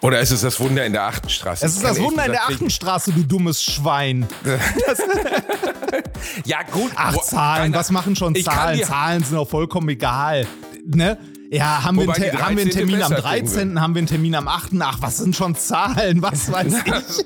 Oder ist es das Wunder in der Achtenstraße? Es ist das Wunder in der Achtenstraße, du dummes Schwein. ja, gut. Ach, Zahlen, was machen schon Zahlen? Zahlen sind auch vollkommen egal. Ne? Ja, haben, wir, einen, haben wir einen Termin am 13., haben wir einen Termin am 8., ach, was sind schon Zahlen, was weiß ich.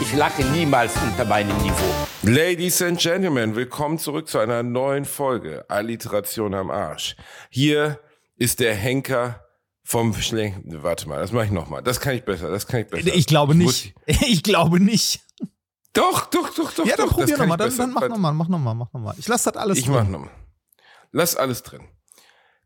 Ich lache niemals unter meinem Niveau. Ladies and Gentlemen, willkommen zurück zu einer neuen Folge Alliteration am Arsch. Hier ist der Henker vom Schläng. Warte mal, das mache ich nochmal. Das kann ich besser, das kann ich besser. Ich glaube nicht. Ich glaube nicht. Doch, doch, doch, doch. Ja, dann doch, probier nochmal. Dann, dann mach nochmal, mach nochmal, mach nochmal. Ich lasse das alles ich drin. Ich mach nochmal. Lass alles drin.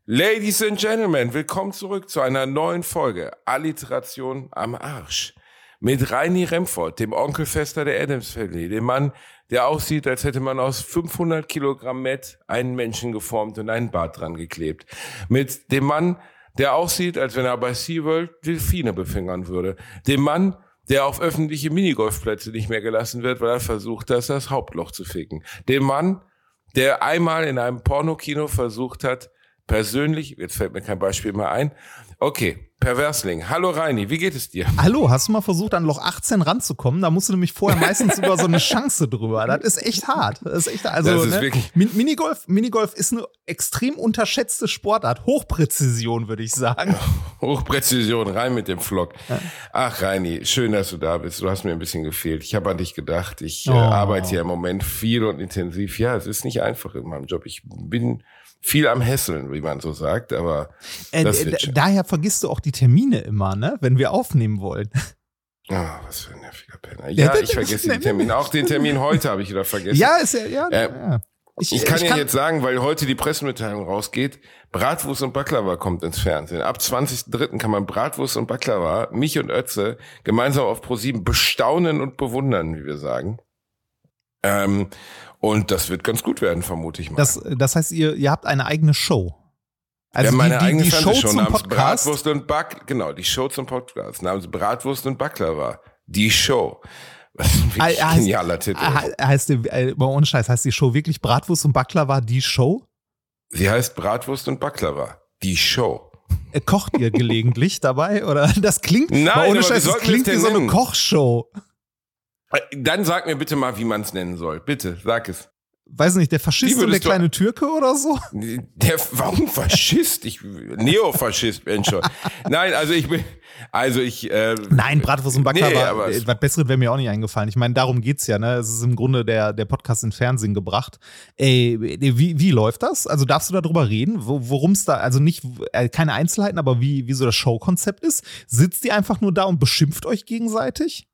Ladies and Gentlemen, willkommen zurück zu einer neuen Folge Alliteration am Arsch. Mit Reini Remford, dem Onkelfester der Adams Family, dem Mann, der aussieht, als hätte man aus 500 Kilogramm Met einen Menschen geformt und einen Bart dran geklebt. Mit dem Mann, der aussieht, als wenn er bei SeaWorld Delfine befingern würde. Dem Mann, der auf öffentliche Minigolfplätze nicht mehr gelassen wird, weil er versucht, das das Hauptloch zu ficken. Dem Mann, der einmal in einem Pornokino versucht hat, persönlich, jetzt fällt mir kein Beispiel mehr ein, okay, Perversling. Hallo Reini, wie geht es dir? Hallo, hast du mal versucht, an Loch 18 ranzukommen? Da musst du nämlich vorher meistens über so eine Chance drüber. Das ist echt hart. Das ist echt, also, das ist ne? wirklich Minigolf, Minigolf ist eine extrem unterschätzte Sportart. Hochpräzision, würde ich sagen. Hochpräzision, rein mit dem Flock. Ach, Reini, schön, dass du da bist. Du hast mir ein bisschen gefehlt. Ich habe an dich gedacht. Ich äh, oh. äh, arbeite hier im Moment viel und intensiv. Ja, es ist nicht einfach in meinem Job. Ich bin viel am Hässeln, wie man so sagt, aber äh, daher vergisst du auch die Termine immer, ne, wenn wir aufnehmen wollen. Ah, oh, was für ein nerviger Penner. Ja, ich vergesse die Termine. Auch den Termin heute habe ich wieder vergessen. Ja, ist ja, ja. Äh, ja. Ich, ich, kann ich ja kann jetzt sagen, weil heute die Pressemitteilung rausgeht, Bratwurst und Baklava kommt ins Fernsehen. Ab 20.03. kann man Bratwurst und Baklava, mich und Ötze, gemeinsam auf ProSieben bestaunen und bewundern, wie wir sagen. Ähm, und das wird ganz gut werden, vermute ich mal. Das, das heißt, ihr, ihr habt eine eigene Show. Also ja, meine die, eigene die, die Show schon namens Podcast? Bratwurst und Back, genau, die Show zum Podcast namens Bratwurst und Baklava. Die Show. Was ein heißt, genialer Titel. Heißt, die, äh, ohne Scheiß, heißt die Show wirklich Bratwurst und Baklava die Show? Sie heißt Bratwurst und Baklava. Die Show. Äh, kocht ihr gelegentlich dabei? Oder das klingt, Nein, ohne Scheiß, das klingt wie so eine Kochshow. Äh, dann sag mir bitte mal, wie man es nennen soll. Bitte, sag es. Weiß nicht, der Faschist und der kleine Türke oder so? Der, warum Faschist? Ich, Neofaschist, bin schon. Nein, also ich bin, also ich. Äh, Nein, Bratwurst und Baklava, nee, was Besseres wäre mir auch nicht eingefallen. Ich meine, darum geht's ja, ne? Es ist im Grunde der, der Podcast in Fernsehen gebracht. Ey, wie, wie läuft das? Also darfst du darüber reden, worum es da, also nicht, äh, keine Einzelheiten, aber wie, wie so das Showkonzept ist? Sitzt ihr einfach nur da und beschimpft euch gegenseitig?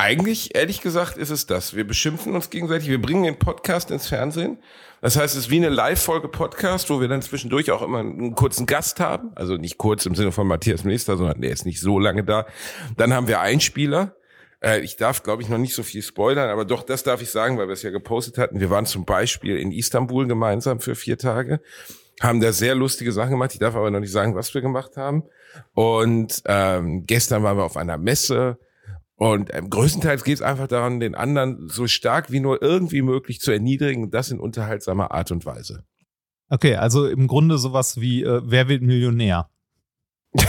Eigentlich, ehrlich gesagt, ist es das. Wir beschimpfen uns gegenseitig, wir bringen den Podcast ins Fernsehen. Das heißt, es ist wie eine Live-Folge Podcast, wo wir dann zwischendurch auch immer einen kurzen Gast haben. Also nicht kurz im Sinne von Matthias Minister, sondern der ist nicht so lange da. Dann haben wir Einspieler. Äh, ich darf, glaube ich, noch nicht so viel spoilern, aber doch, das darf ich sagen, weil wir es ja gepostet hatten. Wir waren zum Beispiel in Istanbul gemeinsam für vier Tage, haben da sehr lustige Sachen gemacht. Ich darf aber noch nicht sagen, was wir gemacht haben. Und ähm, gestern waren wir auf einer Messe und ähm, größtenteils geht es einfach daran, den anderen so stark wie nur irgendwie möglich zu erniedrigen, das in unterhaltsamer Art und Weise. Okay, also im Grunde sowas wie äh, Wer wird Millionär?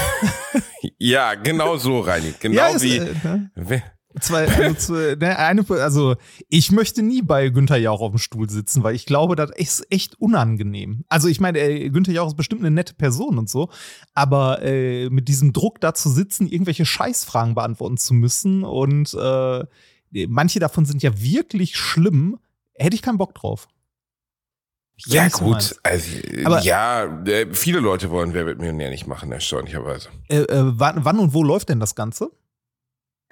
ja, genau so, Reini. Genau ja, ist, wie. Äh, ne? Zwei, also, zwei, ne, eine, also ich möchte nie bei Günther Jauch auf dem Stuhl sitzen, weil ich glaube, das ist echt unangenehm. Also ich meine, äh, Günther Jauch ist bestimmt eine nette Person und so, aber äh, mit diesem Druck da zu sitzen, irgendwelche Scheißfragen beantworten zu müssen und äh, manche davon sind ja wirklich schlimm, hätte ich keinen Bock drauf. Ja, gut, also, aber, ja, äh, viele Leute wollen Wer wird Millionär nicht machen, erstaunlicherweise. Äh, äh, wann, wann und wo läuft denn das Ganze?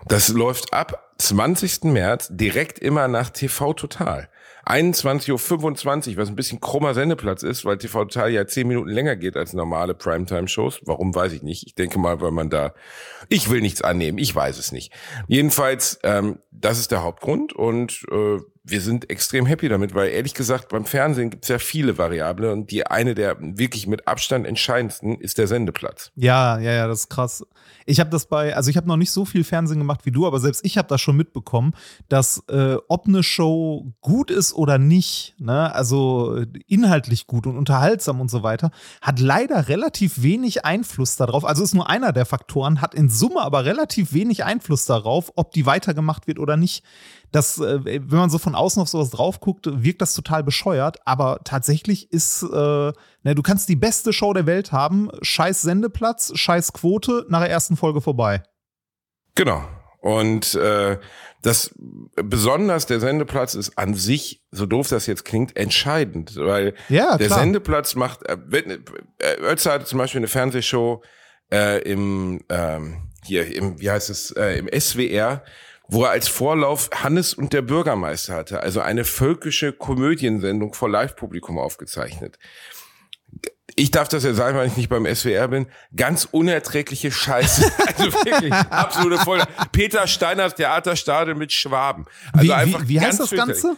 Das läuft ab 20. März direkt immer nach TV Total. 21.25 Uhr, was ein bisschen krummer Sendeplatz ist, weil TV Total ja zehn Minuten länger geht als normale Primetime-Shows. Warum, weiß ich nicht. Ich denke mal, weil man da, ich will nichts annehmen, ich weiß es nicht. Jedenfalls, ähm, das ist der Hauptgrund und äh, wir sind extrem happy damit, weil ehrlich gesagt, beim Fernsehen gibt es ja viele Variablen und die eine der wirklich mit Abstand entscheidendsten ist der Sendeplatz. Ja, ja, ja, das ist krass. Ich habe das bei, also ich habe noch nicht so viel Fernsehen gemacht wie du, aber selbst ich habe das schon mitbekommen, dass äh, ob eine Show gut ist oder nicht, ne, also inhaltlich gut und unterhaltsam und so weiter, hat leider relativ wenig Einfluss darauf. Also ist nur einer der Faktoren, hat in Summe aber relativ wenig Einfluss darauf, ob die weitergemacht wird oder nicht das, äh, wenn man so von außen auf sowas drauf guckt, wirkt das total bescheuert, aber tatsächlich ist, äh, ne, du kannst die beste Show der Welt haben, scheiß Sendeplatz, scheiß Quote, nach der ersten Folge vorbei. Genau. Und äh, das besonders der Sendeplatz ist an sich, so doof das jetzt klingt, entscheidend, weil ja, der Sendeplatz macht. Äh, äh, Oetzer hatte zum Beispiel eine Fernsehshow äh, im ähm, hier im wie heißt es äh, im SWR wo er als Vorlauf Hannes und der Bürgermeister hatte, also eine völkische Komödiensendung vor Live-Publikum aufgezeichnet. Ich darf das ja sagen, weil ich nicht beim SWR bin. Ganz unerträgliche Scheiße. Also wirklich absolute Voll. Peter Steiners Theaterstadel mit Schwaben. Also wie, einfach wie, wie heißt das Ganze?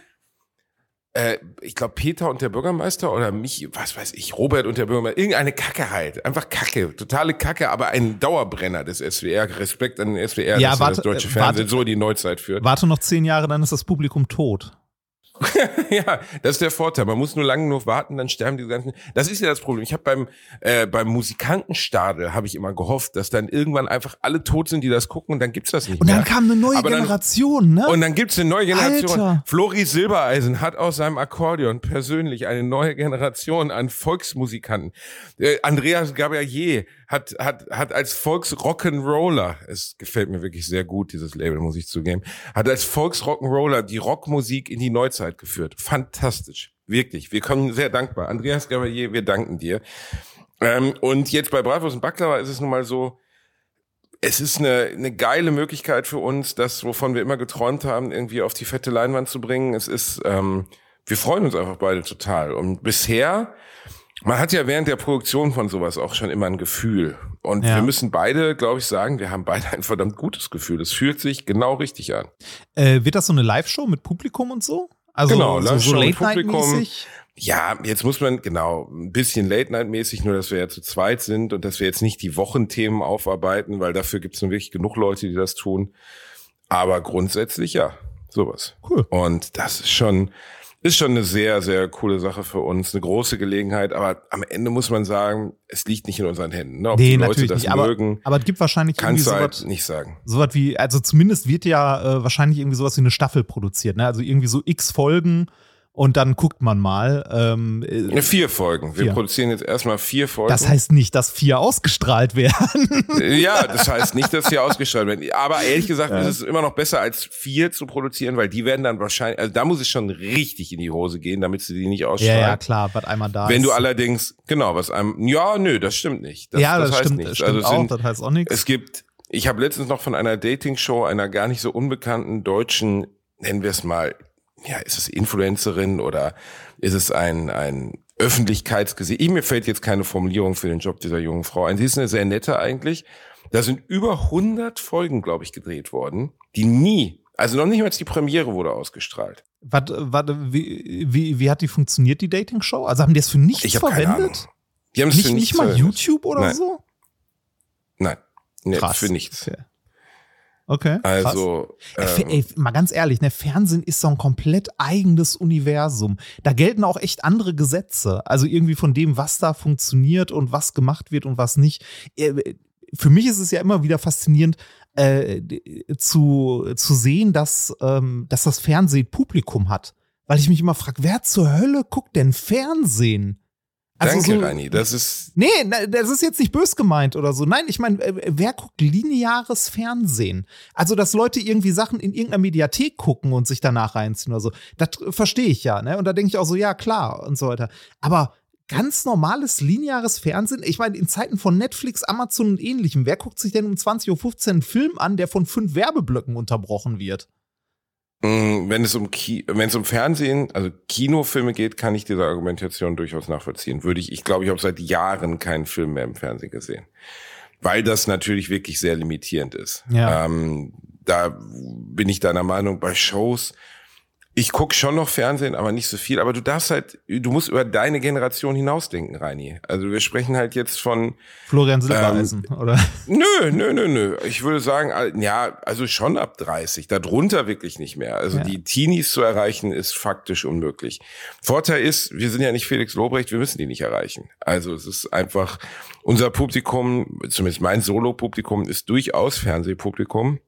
Äh, ich glaube, Peter und der Bürgermeister oder mich, was weiß ich, Robert und der Bürgermeister, irgendeine Kacke halt. Einfach Kacke, totale Kacke, aber ein Dauerbrenner des SWR. Respekt an den SWR, ja, dass warte, das deutsche äh, Fernsehen warte, so in die Neuzeit führt. Warte noch zehn Jahre, dann ist das Publikum tot. ja, das ist der Vorteil. Man muss nur lange genug warten, dann sterben die ganzen. Das ist ja das Problem. Ich habe beim äh, beim Musikantenstadel habe ich immer gehofft, dass dann irgendwann einfach alle tot sind, die das gucken, und dann gibt's das nicht Und dann mehr. kam eine neue Aber dann- Generation, ne? Und dann gibt's eine neue Generation. Alter. Floris Silbereisen hat aus seinem Akkordeon persönlich eine neue Generation an Volksmusikanten. Äh, Andreas Gabriel hat, hat, hat als Volksrock'n'Roller, es gefällt mir wirklich sehr gut, dieses Label, muss ich zugeben, hat als Volksrock'n'Roller die Rockmusik in die Neuzeit geführt. Fantastisch. Wirklich. Wir kommen sehr dankbar. Andreas Gabriel, wir danken dir. Ähm, und jetzt bei Bratwurst und Baklava ist es nun mal so, es ist eine, eine geile Möglichkeit für uns, das, wovon wir immer geträumt haben, irgendwie auf die fette Leinwand zu bringen. Es ist, ähm, wir freuen uns einfach beide total. Und bisher, man hat ja während der Produktion von sowas auch schon immer ein Gefühl. Und Ja. wir müssen beide, glaube ich, sagen, wir haben beide ein verdammt gutes Gefühl. Es fühlt sich genau richtig an. Äh, wird das so eine Live-Show mit Publikum und so? Also Genau, so, so mit Late-Night-mäßig? Ja, jetzt muss man, genau, ein bisschen Late-Night-mäßig, nur dass wir ja zu zweit sind und dass wir jetzt nicht die Wochenthemen aufarbeiten, weil dafür gibt es nun wirklich genug Leute, die das tun. Aber grundsätzlich ja, sowas. Cool. Und das ist schon, ist schon eine sehr, sehr coole Sache für uns, eine große Gelegenheit. Aber am Ende muss man sagen, es liegt nicht in unseren Händen. Ne? Ob Nee, die Leute natürlich das nicht. Aber, mögen, aber es gibt wahrscheinlich irgendwie kannst du sowas, halt nicht sagen. sowas wie, also zumindest wird ja äh, wahrscheinlich irgendwie sowas wie eine Staffel produziert, ne? Also irgendwie so x Folgen und dann guckt man mal. Ähm, äh, Vier Folgen. Wir Vier. produzieren jetzt erstmal vier Folgen. das heißt nicht, dass vier ausgestrahlt werden. Ja, das heißt nicht, dass sie ausgestrahlt werden. Aber ehrlich gesagt ist es immer noch besser, als vier zu produzieren, weil die werden dann wahrscheinlich, also da muss es schon richtig in die Hose gehen, damit sie die nicht ja, ausstrahlen. ja, klar, was einmal da Wenn ist. du allerdings, genau, was einem, ja, nö, das stimmt nicht. Das, ja, das, heißt stimmt, nichts. stimmt also auch, sind, das heißt auch nichts. es gibt, ich habe letztens noch von einer Dating-Show einer gar nicht so unbekannten deutschen, nennen wir es mal, ja, ist es Influencerin oder ist es ein, ein Öffentlichkeitsgesicht? Mir fällt jetzt keine Formulierung für den Job dieser jungen Frau ein. Sie ist eine sehr nette eigentlich. Da sind über 100 Folgen, glaube ich, gedreht worden, die nie, also noch nicht mal die Premiere wurde ausgestrahlt. Warte, warte, wie, wie, wie hat die funktioniert, die Dating-Show? Also haben die das für nichts Ich habe keine Ahnung. verwendet? Die haben es Nicht, für nicht nichts mal verwendet. YouTube oder Nein. so? Nein, nee, Krass. für nichts. Okay. Okay. Also, ähm, ey, mal ganz ehrlich, ne, Fernsehen ist so ein komplett eigenes Universum. Da gelten auch echt andere Gesetze. Also irgendwie von dem, was da funktioniert und was gemacht wird und was nicht. Äh, Für mich ist es ja immer wieder faszinierend, äh, zu, zu sehen, dass, ähm, dass das Fernsehen Publikum hat. Weil ich mich immer frage, wer zur Hölle guckt denn Fernsehen? Also danke, so- Rani. Das ist, Nee, das ist jetzt nicht bös gemeint oder so. Nein, ich meine, wer guckt lineares Fernsehen? Also, dass Leute irgendwie Sachen in irgendeiner Mediathek gucken und sich danach reinziehen oder so. Das verstehe ich ja, ne? Und da denke ich auch so, ja, klar und so weiter. Aber ganz normales lineares Fernsehen, ich meine, in Zeiten von Netflix, Amazon und ähnlichem, wer guckt sich denn um 20.15 Uhr einen Film an, der von fünf Werbeblöcken unterbrochen wird? Mh, wenn es um Ki wenn es um Fernsehen, also Kinofilme geht, kann ich diese Argumentation durchaus nachvollziehen. Würde ich, ich glaube, ich habe seit Jahren keinen Film mehr im Fernsehen gesehen. Weil das natürlich wirklich sehr limitierend ist. Ja. Ähm, da bin ich deiner Meinung, bei Shows, Ich guck schon noch Fernsehen, aber nicht so viel. Aber du darfst halt, du musst über deine Generation hinausdenken, Reini. Also wir sprechen halt jetzt von Florian Silbereisen, ähm, oder? Nö, nö, nö, nö. Ich würde sagen, ja, also schon ab 30. Darunter wirklich nicht mehr. Also ja. die Teenies zu erreichen, ist faktisch unmöglich. Vorteil ist, wir sind ja nicht Felix Lobrecht, wir müssen die nicht erreichen. Also es ist einfach, unser Publikum, zumindest mein Solo-Publikum, ist durchaus Fernsehpublikum.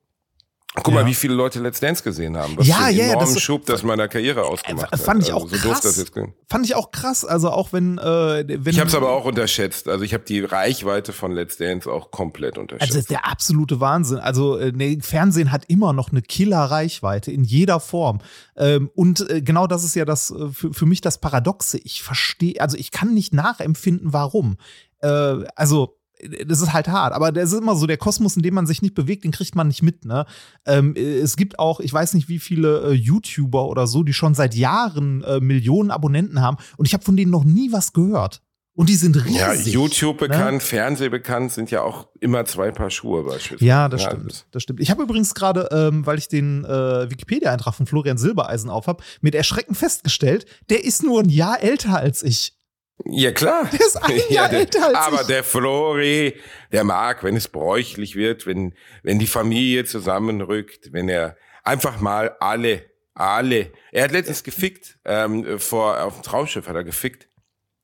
Guck ja. mal, wie viele Leute Let's Dance gesehen haben. Was ja, ja, enormen das, Schub das meiner Karriere ausgemacht äh, fand ich auch also, so krass. Das jetzt fand ich auch krass. Also auch wenn, äh, wenn ich habe es aber auch unterschätzt. Also ich habe die Reichweite von Let's Dance auch komplett unterschätzt. Also das ist der absolute Wahnsinn. Also äh, nee, Fernsehen hat immer noch eine Killer-Reichweite in jeder Form. Ähm, und äh, genau das ist ja das äh, für, für mich das Paradoxe. Ich verstehe, also ich kann nicht nachempfinden, warum. Äh, also das ist halt hart, aber das ist immer so, der Kosmos, in dem man sich nicht bewegt, den kriegt man nicht mit, ne? Ähm, es gibt auch, ich weiß nicht, wie viele äh, YouTuber oder so, die schon seit Jahren äh, Millionen Abonnenten haben und ich habe von denen noch nie was gehört. Und die sind riesig. Ja, YouTube ne? bekannt, ne? Fernseh bekannt sind ja auch immer zwei Paar Schuhe beispielsweise. Ja, das ja, stimmt. Das stimmt. Ich habe übrigens gerade, ähm, weil ich den äh, Wikipedia-Eintrag von Florian Silbereisen aufhab, mit Erschrecken festgestellt, der ist nur ein Jahr älter als ich. Ja, klar. Der ist ein Jahr ja, der, älter als Aber ich. der Flori, der mag, wenn es bräuchlich wird, wenn, wenn die Familie zusammenrückt, wenn er einfach mal alle, alle. Er hat letztens gefickt, ähm, vor, auf dem Traumschiff hat er gefickt.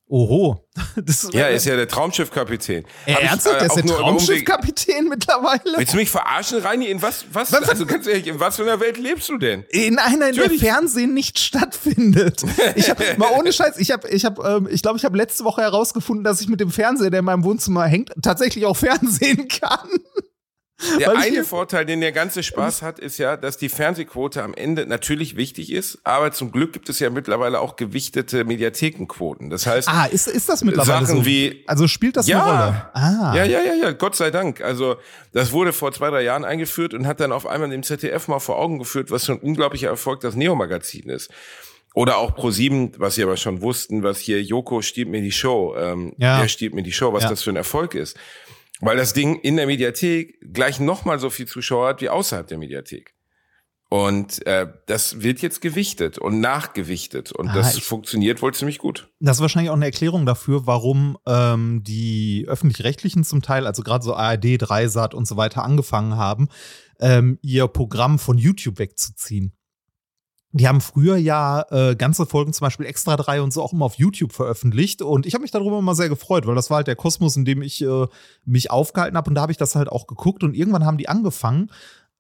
Oho. Das ja, er ist ja der Traumschiffkapitän. Äh, ernsthaft? Äh, der ist der Traumschiffkapitän mittlerweile? Willst du mich verarschen, Reini? In was, was, was, also ganz ehrlich, in was für einer Welt lebst du denn? In einer, in der Fernsehen nicht stattfindet. Ich habe mal ohne Scheiß, ich habe, ich habe, ähm, ich glaube, ich habe letzte Woche herausgefunden, dass ich mit dem Fernseher, der in meinem Wohnzimmer hängt, tatsächlich auch Fernsehen kann. Der eine Vorteil, den der ganze Spaß hat, ist ja, dass die Fernsehquote am Ende natürlich wichtig ist, aber zum Glück gibt es ja mittlerweile auch gewichtete Mediathekenquoten. Das heißt, ah, ist, ist das mittlerweile Sachen so? wie also spielt das ja, eine Rolle? Ah. Ja, ja, ja, ja, Gott sei Dank. Also das wurde vor zwei, drei Jahren eingeführt und hat dann auf einmal dem ZDF mal vor Augen geführt, was für ein unglaublicher Erfolg das Neo-Magazin ist. Oder auch ProSieben, was sie aber schon wussten, was hier Joko stiehlt mir die Show, ähm, ja. er stiehlt mir die Show, was ja. das für ein Erfolg ist. Weil das Ding in der Mediathek gleich nochmal so viel Zuschauer hat wie außerhalb der Mediathek. Und äh, das wird jetzt gewichtet und nachgewichtet. Und ah, das funktioniert wohl ziemlich gut. Das ist wahrscheinlich auch eine Erklärung dafür, warum ähm, die öffentlich-rechtlichen zum Teil, also gerade so ARD, Dreisat und so weiter, angefangen haben, ähm, ihr Programm von YouTube wegzuziehen. Die haben früher ja äh, ganze Folgen, zum Beispiel Extra 3 und so, auch immer auf YouTube veröffentlicht. Und ich habe mich darüber immer sehr gefreut, weil das war halt der Kosmos, in dem ich äh, mich aufgehalten habe. Und da habe ich das halt auch geguckt. Und irgendwann haben die angefangen,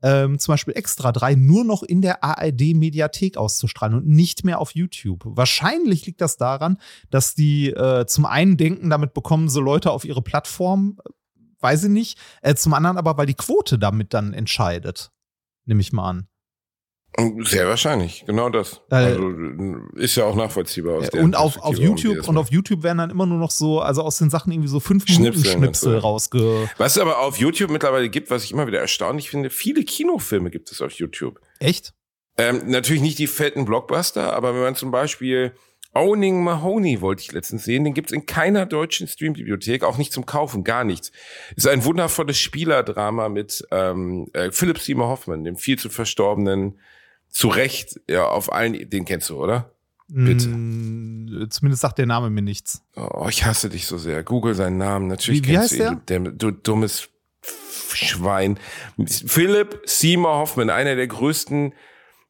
ähm, zum Beispiel Extra 3 nur noch in der ARD-Mediathek auszustrahlen und nicht mehr auf YouTube. Wahrscheinlich liegt das daran, dass die äh, zum einen denken, damit bekommen so Leute auf ihre Plattform, weiß ich nicht. Äh, zum anderen aber, weil die Quote damit dann entscheidet. Nehme ich mal an. Sehr wahrscheinlich, genau das. Äh, also ist ja auch nachvollziehbar aus der Und auf, auf YouTube und auf YouTube werden dann immer nur noch so, also aus den Sachen irgendwie so fünf Minuten Schnipsel so. rausge. Was es aber auf YouTube mittlerweile gibt, was ich immer wieder erstaunlich finde, viele Kinofilme gibt es auf YouTube. Echt? Ähm, natürlich nicht die fetten Blockbuster, aber wenn man zum Beispiel Owning Mahoney wollte ich letztens sehen, den gibt's in keiner deutschen Streambibliothek, auch nicht zum Kaufen, gar nichts. Ist ein wundervolles Spielerdrama mit ähm, äh, Philip Seymour Hoffman, dem viel zu verstorbenen zu Recht, ja, auf allen, den kennst du, oder? Bitte. Mm, zumindest sagt der Name mir nichts. Oh, ich hasse dich so sehr. Google seinen Namen. Natürlich wie, wie kennst heißt du ihn. Der? du dummes Schwein. Philip Seymour Hoffman, einer der größten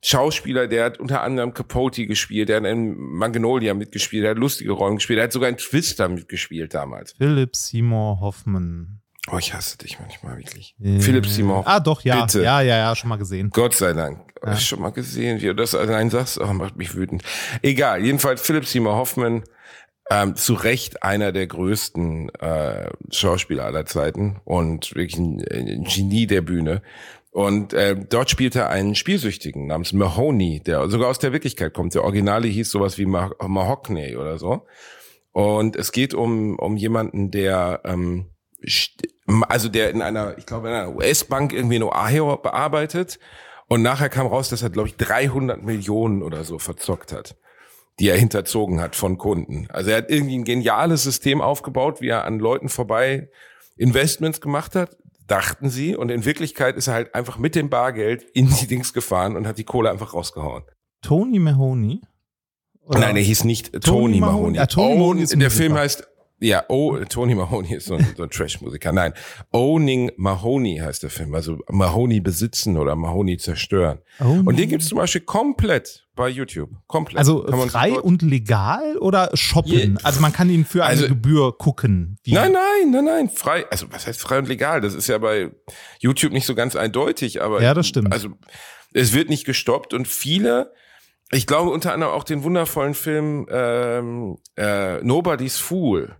Schauspieler, der hat unter anderem Capote gespielt, der hat in Magnolia mitgespielt, der hat lustige Rollen gespielt, der hat sogar in Twister mitgespielt damals. Philip Seymour Hoffman. Oh, ich hasse dich manchmal wirklich. Äh, Philipp Simon. Ah, doch, ja. Bitte. Ja, ja, ja, schon mal gesehen. Gott sei Dank. Ja. Schon mal gesehen, wie du das allein sagst. Oh, macht mich wütend. Egal, jedenfalls Philipp Simon Hoffmann, ähm, zu Recht einer der größten äh, Schauspieler aller Zeiten und wirklich ein, ein Genie der Bühne. Und äh, dort spielt er einen Spielsüchtigen namens Mahoney, der sogar aus der Wirklichkeit kommt. Der Originale hieß sowas wie Mah Mahogany oder so. Und es geht um, um jemanden, der ähm, also der in einer, ich glaube, in einer US-Bank irgendwie in Ohio bearbeitet. Und nachher kam raus, dass er, glaube ich, 300 Millionen oder so verzockt hat, die er hinterzogen hat von Kunden. Also er hat irgendwie ein geniales System aufgebaut, wie er an Leuten vorbei Investments gemacht hat, dachten sie. Und in Wirklichkeit ist er halt einfach mit dem Bargeld in die Dings gefahren und hat die Kohle einfach rausgehauen. Tony Mahoney? Oder? Nein, er hieß nicht Tony, Mahoney. Mahoney. Ah, Tony Own- Mahoney der. Film heißt, ja, oh, Tony Mahoney ist so ein, so ein Trash-Musiker. Nein, Owning Mahoney heißt der Film. Also Mahoney besitzen oder Mahoney zerstören. Oh, Und den gibt's zum Beispiel komplett bei YouTube. Komplett. Also frei und legal oder shoppen? Je- Also man kann ihn für eine Also- Gebühr gucken. Nein, nein, nein, nein, frei. Also was heißt frei und legal? Das ist ja bei YouTube nicht so ganz eindeutig, aber Ja, das stimmt. Also es wird nicht gestoppt und viele, ich glaube unter anderem auch den wundervollen Film ähm, äh, Nobody's Fool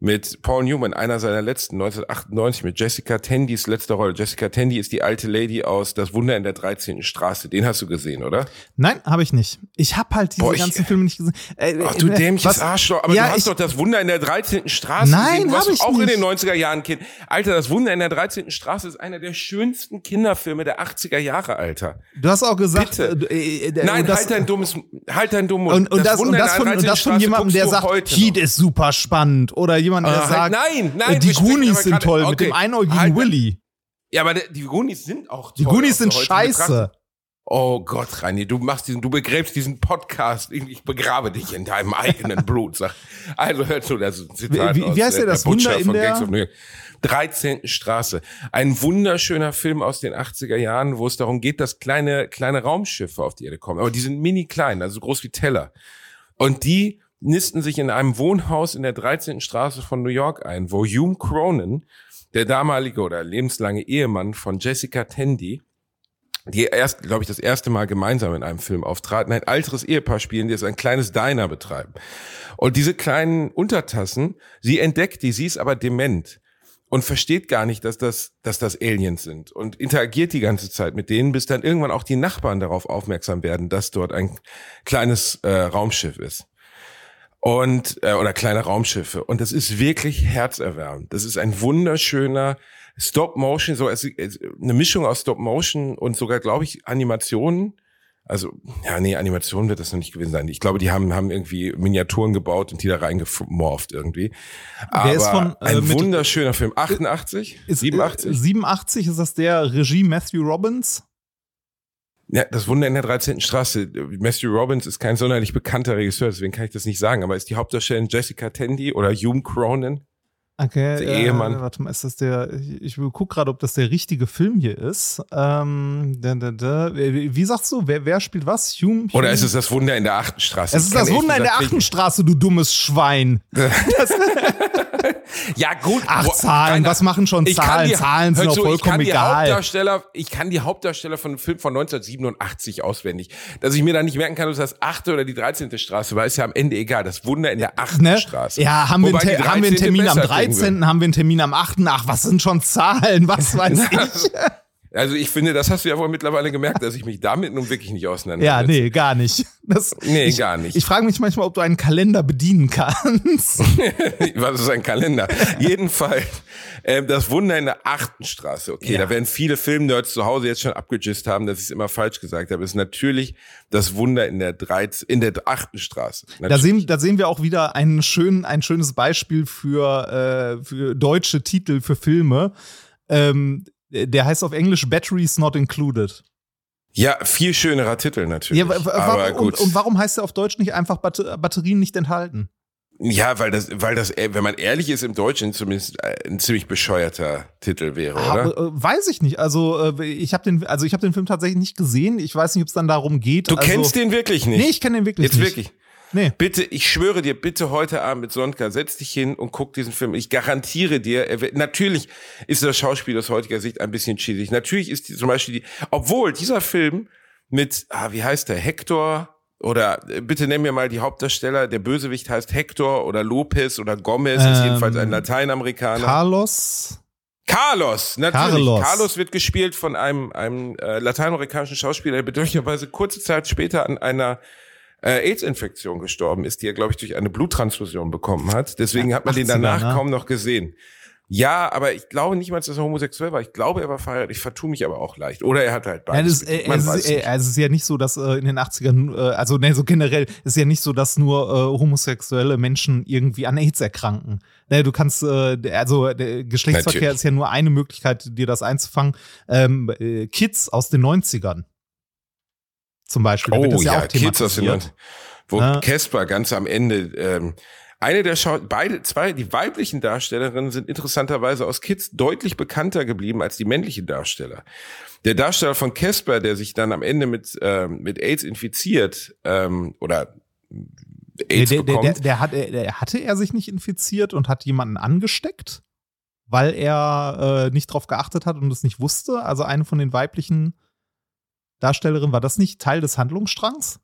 mit Paul Newman, einer seiner letzten, 1998, mit Jessica Tandys letzter Rolle. Jessica Tandy ist die alte Lady aus Das Wunder in der 13. Straße. Den hast du gesehen, oder? Nein, habe ich nicht. Ich habe halt diese Boah, ich- ganzen Filme nicht gesehen. Äh, Ach du äh, dämliches was- Arschloch, aber Ja, du hast ich- doch das Wunder in der 13. Straße Nein, gesehen. Hab ich auch in nicht. den 90er Jahren Kind. Alter, das Wunder in der 13. Straße ist einer der schönsten Kinderfilme der 80er Jahre, Alter. Du hast auch gesagt, Bitte. äh, äh, Nein, und das, halt dein dummes, halt dein dummes und, und, das, und, Wunder in das, der von, und 13. das von jemandem, der sagt, Heat ist super spannend. Oder jemand, der Ah, sagt, nein, nein, äh, die Goonies sind toll mit okay, dem einäugigen halt- Willy. Ja, aber der- die Goonies sind auch Die toll Goonies aus sind der scheiße. Oh Gott, Reini, du machst diesen, du begräbst diesen Podcast. Ich begrabe dich in deinem eigenen Blut. Sag. Also hörst du das ist ein Zitat Wie- wie- aus, wie heißt äh, der, das Butcher Wunder in von der- Gangs of New York. 13. Straße. Ein wunderschöner Film aus den 80er Jahren, wo es darum geht, dass kleine, kleine Raumschiffe auf die Erde kommen. Aber die sind mini klein, also so groß wie Teller. Und die nisten sich in einem Wohnhaus in der 13. Straße von New York ein, wo Hume Cronin, der damalige oder lebenslange Ehemann von Jessica Tandy, die erst, glaube ich, das erste Mal gemeinsam in einem Film auftraten, ein alteres Ehepaar spielen, die jetzt ein kleines Diner betreiben. Und diese kleinen Untertassen, sie entdeckt die, sie ist aber dement und versteht gar nicht, dass das, dass das Aliens sind und interagiert die ganze Zeit mit denen, bis dann irgendwann auch die Nachbarn darauf aufmerksam werden, dass dort ein kleines äh, Raumschiff ist und äh, oder kleine Raumschiffe und das ist wirklich herzerwärmend. Das ist ein wunderschöner Stop Motion, so es, es, eine Mischung aus Stop Motion und sogar glaube ich Animationen. Also ja, nee, Animation wird das noch nicht gewesen sein. Ich glaube, die haben haben irgendwie Miniaturen gebaut und die da reingemorpht irgendwie. Aber ist von, äh, ein wunderschöner Film. 88, Ist, 87. Äh, 87 ist das der Regie Matthew Robbins? Ja, das Wunder in der 13. Straße. Matthew Robbins ist kein sonderlich bekannter Regisseur, deswegen kann ich das nicht sagen. Aber ist die Hauptdarstellerin Jessica Tandy oder Hume Cronin? Okay, Der äh, Ehemann. Warte mal, ist das der? Ich, ich guck gerade, ob das der richtige Film hier ist. Ähm, da, da, da. Wie sagst du? Wer, wer spielt was? Hume? Oder Hume? ist es das Wunder in der 8. Straße? Es ist das Wunder in der achten Straße, du dummes Schwein. Ja, gut. Ach, Zahlen, was machen schon Zahlen? die- Zahlen sind doch zu, ich kann vollkommen die egal. Hauptdarsteller, ich kann die Hauptdarsteller von einem Film von 1987 auswendig. Dass ich mir da nicht merken kann, ob es das 8. oder die 13. Straße war, ist ja am Ende egal. Das Wunder in der 8. Ne? Straße. Ja, haben wir, einen, haben wir einen 13. Termin am besser klingen 13., haben wir einen Termin am 8. Ach, was sind schon Zahlen? Was weiß ich? Also ich finde, das hast du ja wohl mittlerweile gemerkt, dass ich mich damit nun wirklich nicht ja, auseinandersetze. nee, gar nicht. Das, Nee, ich, gar nicht. Ich frage mich manchmal, ob du einen Kalender bedienen kannst. Was ist ein Kalender? Jedenfalls, ähm, das Wunder in der achten Straße. Okay, Ja. da werden viele Filmnerds zu Hause jetzt schon abgegist haben, dass ich es immer falsch gesagt habe. Ist natürlich das Wunder in der 13, in der achten Straße. Da sehen, da sehen wir auch wieder einen schönen, ein schönes Beispiel für, äh, für deutsche Titel für Filme. Ähm, der heißt auf Englisch Batteries Not Included. ja, viel schönerer Titel natürlich. Ja, aber gut. und, und warum heißt er auf Deutsch nicht einfach Batter Batterien nicht enthalten? ja, weil das, weil das, äh, wenn man ehrlich ist, im Deutschen zumindest äh, ein ziemlich bescheuerter Titel wäre, oder? Aber, äh, weiß ich nicht. Also äh, ich habe den, also ich habe den Film tatsächlich nicht gesehen. Ich weiß nicht, ob es dann darum geht. Du also, kennst den wirklich nicht. Nee, ich kenne den wirklich Jetzt nicht. wirklich. Nee. Bitte, ich schwöre dir, bitte heute Abend mit Sonka, setz dich hin und guck diesen Film. Ich garantiere dir, er wird, natürlich ist das Schauspiel aus heutiger Sicht ein bisschen cheesig. Natürlich ist die, zum Beispiel die, obwohl dieser Film mit, ah, wie heißt der, Hector oder äh, bitte nenn mir mal die Hauptdarsteller. Der Bösewicht heißt Hector oder Lopez oder Gomez, ist Ähm, jedenfalls ein Lateinamerikaner. Carlos. Carlos, natürlich. Carlos. Carlos. wird gespielt von einem, einem äh, lateinamerikanischen Schauspieler, der bedauerlicherweise kurze Zeit später an einer äh, AIDS-Infektion gestorben ist, die er, glaube ich, durch eine Bluttransfusion bekommen hat. Deswegen hat man den 80er, danach ne? kaum noch gesehen. Ja, aber ich glaube nicht mal, dass er homosexuell war. Ich glaube, er war verheiratet. Ich vertue mich aber auch leicht. Oder er hat halt Ja, beides. das, äh, es, ist, äh, nicht. also es ist ja nicht so, dass äh, in den 80ern, äh, also ne, so generell, ist ja nicht so, dass nur äh, homosexuelle Menschen irgendwie an AIDS erkranken. Ne, du kannst, äh, also der Geschlechtsverkehr Natürlich. ist ja nur eine Möglichkeit, dir das einzufangen. Ähm, äh, Kids aus den 90ern. Zum Beispiel. Da Oh ja, auch Kids aus den thematisiert. 90 wo Ja. Casper ganz am Ende, ähm, eine der Schau beide, zwei, die weiblichen Darstellerinnen sind interessanterweise aus Kids deutlich bekannter geblieben als die männlichen Darsteller. Der Darsteller von Casper, der sich dann am Ende mit, ähm, mit AIDS infiziert, ähm, oder AIDS der, der, bekommt. der, der, hat, der, hatte er sich nicht infiziert und hat jemanden angesteckt, weil er äh, nicht drauf geachtet hat und es nicht wusste? Also eine von den weiblichen Darstellerinnen, war das nicht Teil des Handlungsstrangs?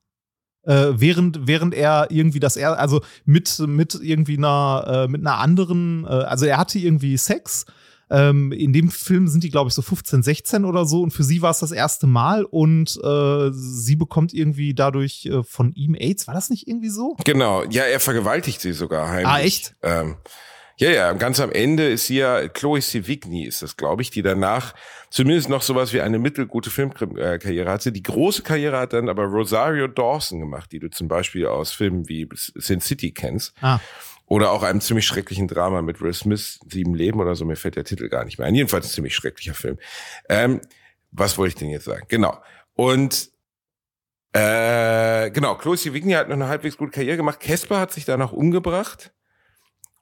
Äh, während, während er irgendwie das er, also mit, mit irgendwie einer, äh, mit einer anderen, äh, also er hatte irgendwie Sex. Ähm, in dem Film sind die, glaube ich, so 15, 16 oder so und für sie war es das erste Mal und äh, sie bekommt irgendwie dadurch äh, von ihm AIDS. War das nicht irgendwie so? Genau, ja, er vergewaltigt sie sogar heimlich. Ah, echt? Ähm, ja, ja, ganz am Ende ist sie ja, Chloe Sevigny ist das, glaube ich, die danach zumindest noch sowas wie eine mittelgute Filmkarriere hatte. Die große Karriere hat dann aber Rosario Dawson gemacht, die du zum Beispiel aus Filmen wie Sin City kennst. Ah. Oder auch einem ziemlich schrecklichen Drama mit Will Smith, Sieben Leben oder so, mir fällt der Titel gar nicht mehr ein. Jedenfalls ein ziemlich schrecklicher Film. Ähm, was wollte ich denn jetzt sagen? Genau. Und äh, genau, Chloe Sevigny hat noch eine halbwegs gute Karriere gemacht. Casper hat sich danach umgebracht.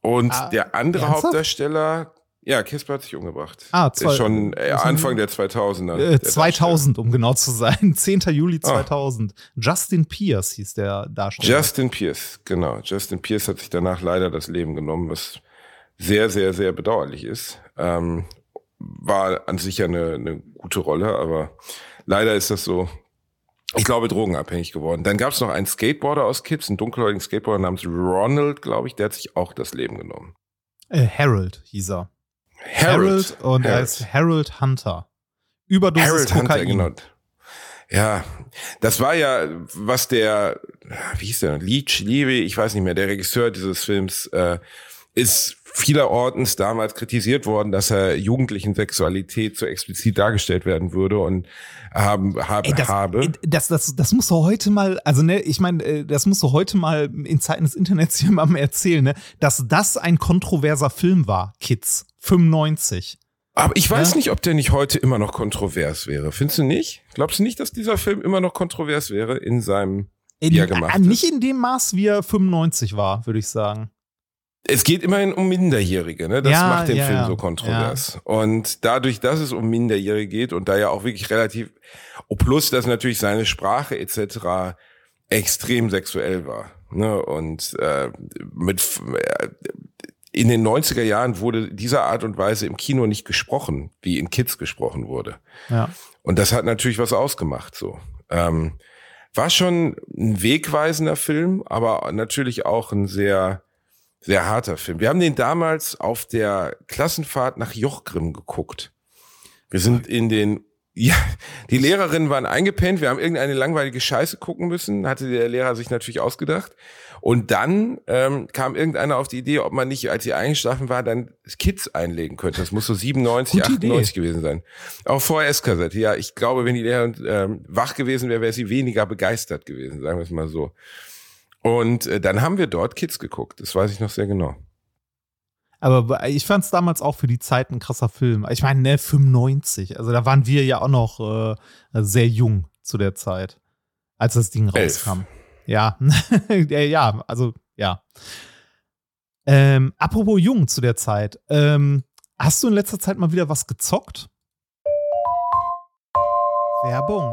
Und Ah, der andere ernsthaft? Hauptdarsteller, ja, Casper hat sich umgebracht. Ah, ist schon äh, Anfang der 2000er. Äh, der 2000, um genau zu sein. 10. Juli Ah. 2000. Justin Pierce hieß der Darsteller. Justin Pierce, genau. Justin Pierce hat sich danach leider das Leben genommen, was sehr, sehr, sehr bedauerlich ist. Ähm, war an sich ja eine, eine gute Rolle, aber leider ist das so, ich glaube, drogenabhängig geworden. Dann gab es noch einen Skateboarder aus Kids, einen dunkelhäutigen Skateboarder namens Ronald, glaube ich, der hat sich auch das Leben genommen. äh, Harold hieß er. Harold, und er Harold. ist Harold Hunter. Überdosis Harold Hunter, Kokain. genau. Ja, das war ja, was der, wie hieß der, Leach, Liebe, ich weiß nicht mehr, der Regisseur dieses Films, äh, ist vielerorts damals kritisiert worden, dass er jugendlichen Sexualität so explizit dargestellt werden würde und haben, hab, Ey, das, habe. ey, das, das, das musst du heute mal, also ne, ich meine, äh, das musst du heute mal in Zeiten des Internets jemandem erzählen, ne, dass das ein kontroverser Film war, Kids. 95. Aber ich weiß Ja? nicht, ob der nicht heute immer noch kontrovers wäre. Findest du nicht? Glaubst du nicht, dass dieser Film immer noch kontrovers wäre in seinem, In, wie er gemacht äh, ist? nicht in dem Maß, wie er 95 war, würde ich sagen. Es geht immerhin um Minderjährige, ne? Das Ja, macht den ja, Film ja. so kontrovers. Und dadurch, dass es um Minderjährige geht und da ja auch wirklich relativ, oh, plus, dass natürlich seine Sprache etc. extrem sexuell war. Ne? Und äh, mit äh, in den 90er Jahren wurde dieser Art und Weise im Kino nicht gesprochen, wie in Kids gesprochen wurde. Ja. Und das hat natürlich was ausgemacht. So ähm, war schon ein wegweisender Film, aber natürlich auch ein sehr sehr harter Film. Wir haben den damals auf der Klassenfahrt nach Jochgrimm geguckt. Wir sind in den ja, die Lehrerinnen waren eingepennt, wir haben irgendeine langweilige Scheiße gucken müssen, hatte der Lehrer sich natürlich ausgedacht. Und dann ähm, kam irgendeiner auf die Idee, ob man nicht, als sie eingeschlafen war, dann Kids einlegen könnte. Das muss so 97, Gute Idee. 98 gewesen sein. Auf VHS-Kassette. Ja, ich glaube, wenn die Lehrerin ähm, wach gewesen wäre, wäre sie weniger begeistert gewesen, sagen wir es mal so. Und äh, dann haben wir dort Kids geguckt. Das weiß ich noch sehr genau. Aber ich fand es damals auch für die Zeit ein krasser Film. Ich meine, ne, 95. Also da waren wir ja auch noch äh, sehr jung zu der Zeit, als das Ding Elf. rauskam. Ja, ja, also ja. Ähm, apropos jung zu der Zeit. Ähm, hast du in letzter Zeit mal wieder was gezockt? Werbung.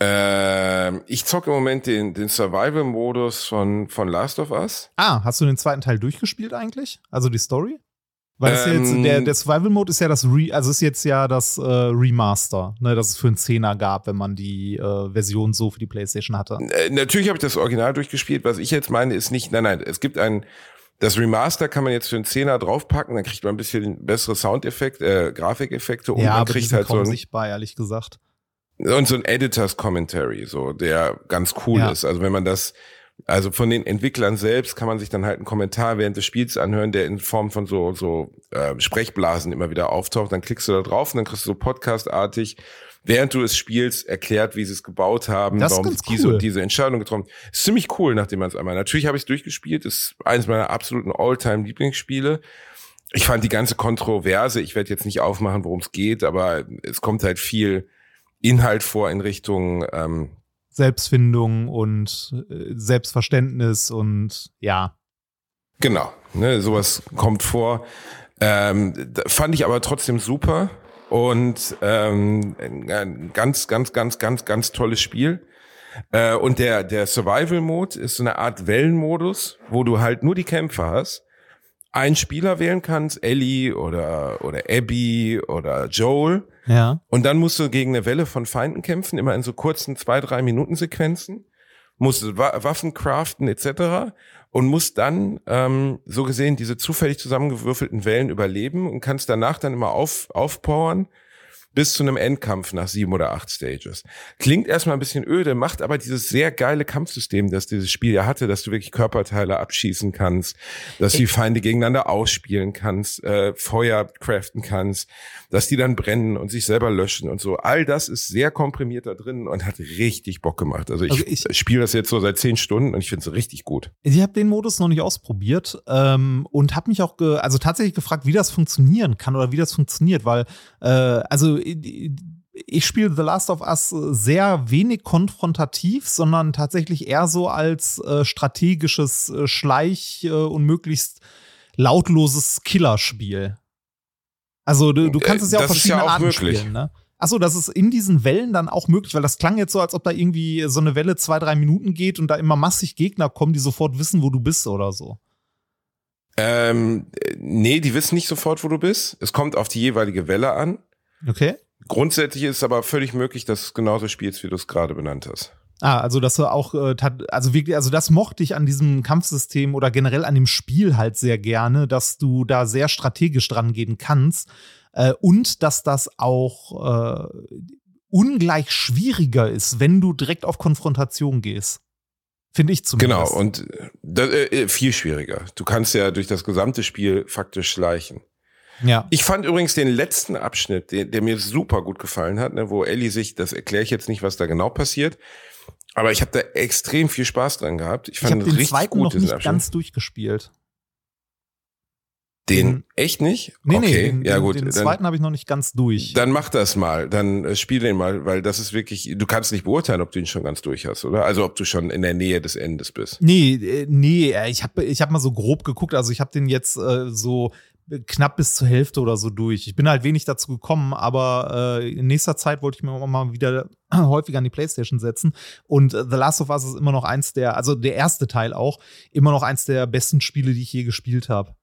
Ähm, ich zocke im Moment den, den Survival-Modus von, von Last of Us. Ah, hast du den zweiten Teil durchgespielt eigentlich? Also die Story? Weil Ähm, ist jetzt, der, der Survival-Mode ist ja das Re, also ist jetzt ja das äh, Remaster, ne, das es für einen Zehner gab, wenn man die äh, Version so für die Playstation hatte. Äh, natürlich habe ich das Original durchgespielt. Was ich jetzt meine, ist nicht, nein, nein, es gibt ein, das Remaster kann man jetzt für einen Zehner draufpacken, dann kriegt man ein bisschen bessere Soundeffekte, äh, Grafikeffekte und ja, man kriegt halt so ein, sichtbar, ehrlich gesagt. Und so ein Editors Commentary, so, der ganz cool Ja. ist. Also wenn man das, also von den Entwicklern selbst kann man sich dann halt einen Kommentar während des Spiels anhören, der in Form von so, so äh, Sprechblasen immer wieder auftaucht. Dann klickst du da drauf und dann kriegst du so podcastartig, während du es spielst, erklärt, wie sie es gebaut haben, Das warum sie diese cool. und diese Entscheidung getroffen haben. Ist ziemlich cool, nachdem man es einmal. Natürlich habe ich es durchgespielt, ist eines meiner absoluten All-Time-Lieblingsspiele. Ich fand die ganze Kontroverse, ich werde jetzt nicht aufmachen, worum es geht, aber es kommt halt viel Inhalt vor in Richtung ähm, Selbstfindung und äh, Selbstverständnis und ja. Genau, ne, sowas kommt vor. Ähm, fand ich aber trotzdem super und ähm, ein ganz, ganz, ganz, ganz, ganz tolles Spiel. Äh, und der, der Survival-Mode ist so eine Art Wellenmodus, wo du halt nur die Kämpfer hast. Einen Spieler wählen kannst, Ellie oder, oder Abby oder Joel. Ja. Und dann musst du gegen eine Welle von Feinden kämpfen, immer in so kurzen zwei, drei Minuten Sequenzen. Musst Waffen craften etc. Und musst dann ähm, so gesehen diese zufällig zusammengewürfelten Wellen überleben und kannst danach dann immer auf, aufpowern bis zu einem Endkampf nach sieben oder acht Stages. Klingt erstmal ein bisschen öde, macht aber dieses sehr geile Kampfsystem, das dieses Spiel ja hatte, dass du wirklich Körperteile abschießen kannst, dass du die Feinde gegeneinander ausspielen kannst, äh, Feuer craften kannst, dass die dann brennen und sich selber löschen und so. All das ist sehr komprimiert da drin und hat richtig Bock gemacht. Also ich, Also ich- spiele das jetzt so seit zehn Stunden und ich finde es richtig gut. Ich habe den Modus noch nicht ausprobiert ähm, und habe mich auch ge also tatsächlich gefragt, wie das funktionieren kann oder wie das funktioniert, weil äh, also ich, spiele The Last of Us sehr wenig konfrontativ, sondern tatsächlich eher so als äh, strategisches äh, Schleich- äh, und möglichst lautloses Killerspiel. Also du, du kannst Äh, es ja auf ja verschiedene auch Arten möglich. spielen, ne? Achso, das ist in diesen Wellen dann auch möglich, weil das klang jetzt so, als ob da irgendwie so eine Welle zwei, drei Minuten geht und da immer massig Gegner kommen, die sofort wissen, wo du bist oder so. Ähm, äh, nee, die wissen nicht sofort, wo du bist. Es kommt auf die jeweilige Welle an. Okay. Grundsätzlich ist es aber völlig möglich, dass du es genauso spielst, wie du es gerade benannt hast. Ah, also dass du auch, äh, also wirklich, also das mochte ich an diesem Kampfsystem oder generell an dem Spiel halt sehr gerne, dass du da sehr strategisch dran gehen kannst äh, und dass das auch äh, ungleich schwieriger ist, wenn du direkt auf Konfrontation gehst. Finde ich zumindest. Genau, und äh, das, äh, viel schwieriger. Du kannst ja durch das gesamte Spiel faktisch schleichen. Ja. Ich fand übrigens den letzten Abschnitt, der, der mir super gut gefallen hat, ne, wo Ellie sich, das erkläre ich jetzt nicht, was da genau passiert, aber ich habe da extrem viel Spaß dran gehabt. Ich Ich fand habe den richtig zweiten gut noch nicht Abschnitt. ganz durchgespielt. den, den- echt nicht? Nee, okay, nee, den, ja den, gut. den dann, zweiten habe ich noch nicht ganz durch. dann mach das mal, dann äh, spiel den mal, weil das ist wirklich, du kannst nicht beurteilen, ob du ihn schon ganz durch hast, oder? Also ob du schon in der Nähe des Endes bist. Nee, äh, nee, äh, ich habe ich hab mal so grob geguckt, also ich habe den jetzt äh, so knapp bis zur Hälfte oder so durch. Ich bin halt wenig dazu gekommen, aber äh, in nächster Zeit wollte ich mir auch mal wieder häufiger an die Playstation setzen. Und äh, The Last of Us ist immer noch eins der, also der erste Teil auch, immer noch eins der besten Spiele, die ich je gespielt habe.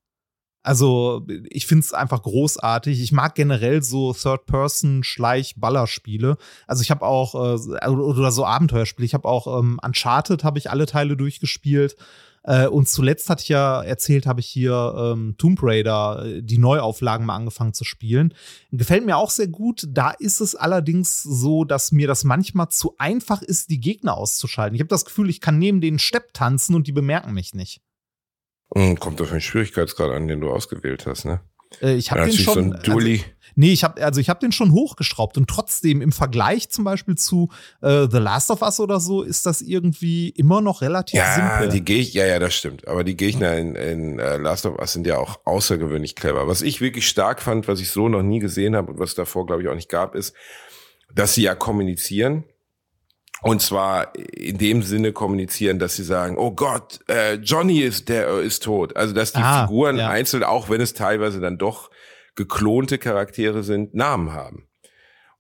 Also, ich finde es einfach großartig. Ich mag generell so Third-Person-Schleich-Ballerspiele. Also, ich habe auch, äh, oder so Abenteuerspiele. Ich habe auch ähm, Uncharted, habe ich alle Teile durchgespielt. Äh, und zuletzt hatte ich ja erzählt, habe ich hier ähm, Tomb Raider, äh, die Neuauflagen mal angefangen zu spielen. Gefällt mir auch sehr gut. Da ist es allerdings so, dass mir das manchmal zu einfach ist, die Gegner auszuschalten. Ich habe das Gefühl, ich kann neben denen Stepp tanzen und die bemerken mich nicht. Hm, Kommt auf den Schwierigkeitsgrad an, den du ausgewählt hast, ne? Äh, ich habe Ja, den so schon. Dulli. Also, nee, ich habe also ich habe den schon hochgeschraubt und trotzdem im Vergleich zum Beispiel zu äh, The Last of Us oder so ist das irgendwie immer noch relativ Ja, simpel. die Geg ja, ja, das stimmt. Aber die Gegner in, in äh, Last of Us sind ja auch außergewöhnlich clever. Was ich wirklich stark fand, was ich so noch nie gesehen habe und was davor, glaube ich, auch nicht gab, ist, dass sie ja kommunizieren. Und zwar in dem Sinne kommunizieren, dass sie sagen, oh Gott, äh, Johnny ist der ist tot. Also dass die Ah, Figuren ja. einzeln, auch wenn es teilweise dann doch geklonte Charaktere sind, Namen haben.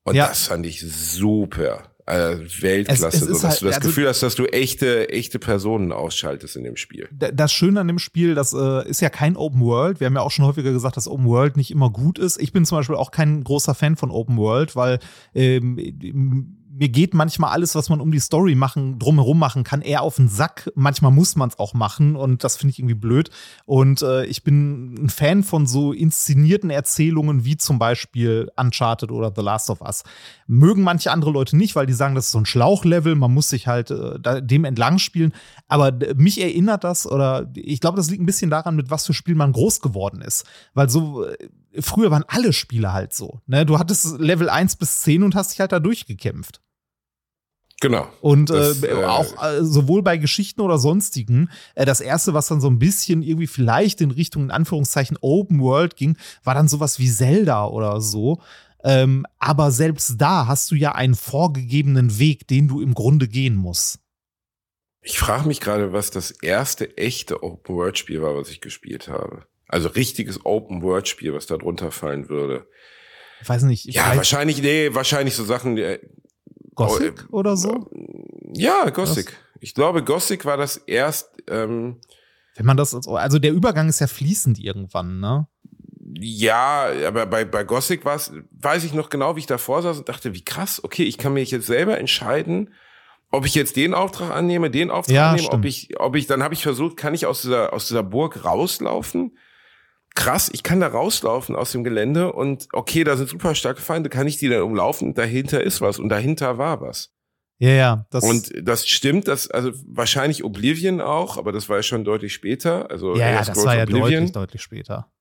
Und Ja. das fand ich super. Also Weltklasse, Es- es ist so, dass halt- du das also- Gefühl hast, dass du echte, echte Personen ausschaltest in dem Spiel. Das Schöne an dem Spiel, das äh, ist ja kein Open World. Wir haben ja auch schon häufiger gesagt, dass Open World nicht immer gut ist. Ich bin zum Beispiel auch kein großer Fan von Open World, weil ähm, mir geht manchmal alles, was man um die Story machen, drumherum machen kann, eher auf den Sack. Manchmal muss man es auch machen und das finde ich irgendwie blöd. Und äh, ich bin ein Fan von so inszenierten Erzählungen wie zum Beispiel Uncharted oder The Last of Us. Mögen manche andere Leute nicht, weil die sagen, das ist so ein Schlauchlevel, man muss sich halt äh, dem entlang spielen. Aber d- mich erinnert das oder ich glaube, das liegt ein bisschen daran, mit was für Spielen man groß geworden ist. Weil so äh, früher waren alle Spiele halt so. Ne? Du hattest Level 1 bis 10 und hast dich halt da durchgekämpft. Genau. Und Das, äh, äh, auch äh, sowohl bei Geschichten oder sonstigen, äh, das erste, was dann so ein bisschen irgendwie vielleicht in Richtung, in Anführungszeichen, Open World ging, war dann sowas wie Zelda oder so. Ähm, aber selbst da hast du ja einen vorgegebenen Weg, den du im Grunde gehen musst. Ich frage mich gerade, was das erste echte Open-World-Spiel war, was ich gespielt habe. Also richtiges Open-World-Spiel, was da drunter fallen würde. Ich weiß nicht, Ja, wahrscheinlich, nee, wahrscheinlich so Sachen. Äh, Gothic oh, oder so? Ja, Gothic. Ich glaube, Gothic war das erst, ähm, Wenn man das, also der Übergang ist ja fließend irgendwann, ne? ja, aber bei, bei Gothic war es, weiß ich noch genau, wie ich davor saß und dachte, wie krass, okay, ich kann mich jetzt selber entscheiden, ob ich jetzt den Auftrag annehme, den Auftrag Ja, annehme, ob stimmt. ich, ob ich, dann habe ich versucht, kann ich aus dieser, aus dieser Burg rauslaufen? Krass, ich kann da rauslaufen aus dem Gelände und okay, da sind super starke Feinde, kann ich die dann umlaufen? Dahinter ist was und dahinter war was. Ja, ja. Das, Und das stimmt, das, also wahrscheinlich Oblivion auch, aber das war ja schon deutlich später. Also ja, ja, das war ja Oblivion. deutlich, deutlich später.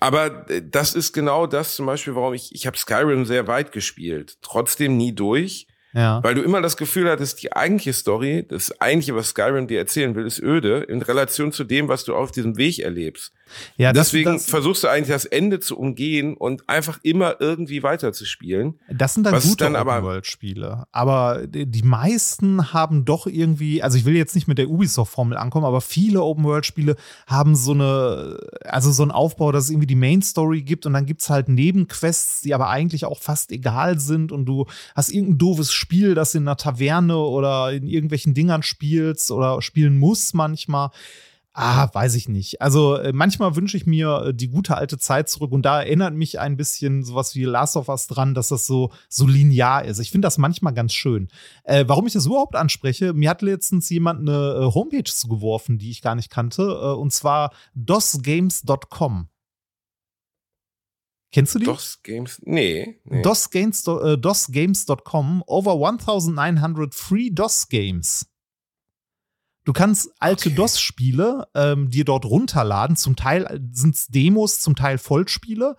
Aber äh, das ist genau das zum Beispiel, warum ich, ich habe Skyrim sehr weit gespielt, trotzdem nie durch, Ja. weil du immer das Gefühl hattest, die eigentliche Story, das eigentliche, was Skyrim dir erzählen will, ist öde in Relation zu dem, was du auf diesem Weg erlebst. Ja Deswegen das, versuchst du eigentlich das Ende zu umgehen und einfach immer irgendwie weiter zu spielen. Das sind dann Was gute dann aber- Open-World-Spiele. Aber die meisten haben doch irgendwie, also ich will jetzt nicht mit der Ubisoft-Formel ankommen, aber viele Open-World-Spiele haben so eine, also so einen Aufbau, dass es irgendwie die Main-Story gibt und dann gibt es halt Nebenquests, die aber eigentlich auch fast egal sind und du hast irgendein doofes Spiel, das in einer Taverne oder in irgendwelchen Dingern spielst oder spielen musst manchmal. Ah, weiß ich nicht. Also äh, manchmal wünsche ich mir äh, die gute alte Zeit zurück und da erinnert mich ein bisschen sowas wie Last of Us dran, dass das so, so linear ist. Ich finde das manchmal ganz schön. Äh, warum ich das überhaupt anspreche, mir hat letztens jemand eine äh, Homepage zugeworfen, die ich gar nicht kannte, äh, und zwar dosgames.com. Kennst du die? DOS Games, nee. nee. DOSgames, äh, DOSgames.com, over 1900 free DOS-Games. Du kannst alte Okay. DOS-Spiele ähm, dir dort runterladen. Zum Teil sind es Demos, zum Teil Vollspiele.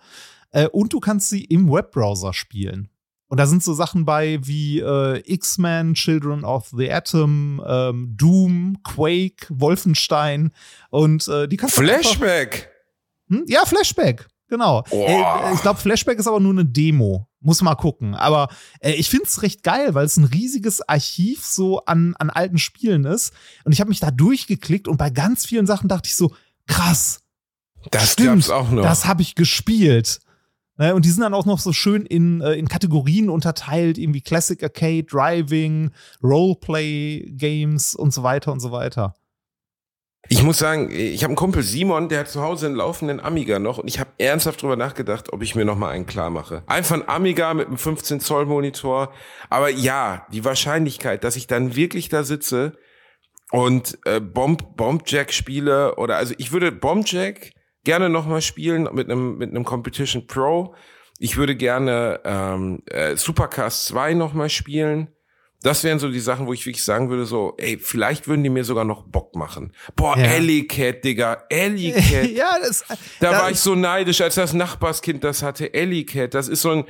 Äh, und du kannst sie im Webbrowser spielen. Und da sind so Sachen bei wie äh, X-Men, Children of the Atom, ähm, Doom, Quake, Wolfenstein. Und äh, die kannst du einfach- Flashback! hm? Ja, Flashback, genau. Oh. Äh, ich glaube, Flashback ist aber nur eine Demo. Muss mal gucken. Aber äh, ich finde es recht geil, weil es ein riesiges Archiv so an, an alten Spielen ist. Und ich habe mich da durchgeklickt und bei ganz vielen Sachen dachte ich so, krass, Das Stimmt, auch noch. das habe ich gespielt. Ne, Und die sind dann auch noch so schön in, äh, in Kategorien unterteilt, irgendwie Classic Arcade, Driving, Roleplay Games und so weiter und so weiter. Ich muss sagen, ich habe einen Kumpel Simon, der hat zu Hause einen laufenden Amiga noch und ich habe ernsthaft drüber nachgedacht, ob ich mir noch mal einen klar mache. Einfach ein Amiga mit einem 15 Zoll Monitor, aber ja, die Wahrscheinlichkeit, dass ich dann wirklich da sitze und äh, Bomb Bombjack spiele oder also ich würde Bombjack gerne noch mal spielen mit einem mit einem Competition Pro. Ich würde gerne ähm, äh, Supercast 2 noch mal spielen. Das wären so die Sachen, wo ich wirklich sagen würde, so, ey, vielleicht würden die mir sogar noch Bock machen. Boah, Ja. Alley Cat, Digga, Alley Cat. ja, das, Da da- war ich so neidisch, als das Nachbarskind das hatte. Alley Cat, das ist so ein,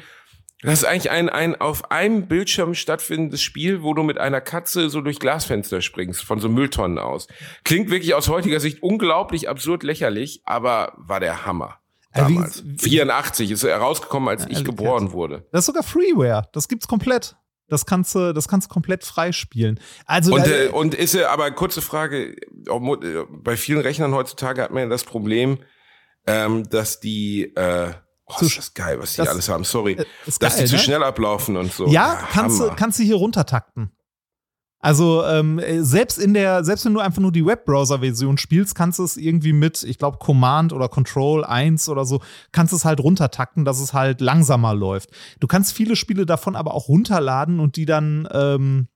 das ist eigentlich ein, ein auf einem Bildschirm stattfindendes Spiel, wo du mit einer Katze so durch Glasfenster springst, von so Mülltonnen aus. Klingt wirklich aus heutiger Sicht unglaublich absurd lächerlich, aber war der Hammer. Ja, wie- Damals. wie- 84 ist er rausgekommen, als ich Alley geboren wurde. Das ist sogar Freeware. Das gibt's komplett. Das kannst du, das kannst du komplett freispielen. Also Und, äh, und ist er, aber kurze Frage, bei vielen Rechnern heutzutage hat man ja das Problem, ähm, dass die, äh, oh, Zu ist das geil, was die das- alles haben, sorry, dass geil, die zu ne? schnell ablaufen und so. ja, kannst du, kannst du hier runtertakten. Also ähm, äh, selbst in der, selbst wenn du einfach nur die Webbrowser-Version spielst, kannst du es irgendwie mit, ich glaube, Command oder Control 1 oder so, kannst du es halt runtertakten, dass es halt langsamer läuft. Du kannst viele Spiele davon aber auch runterladen und die dann ähm,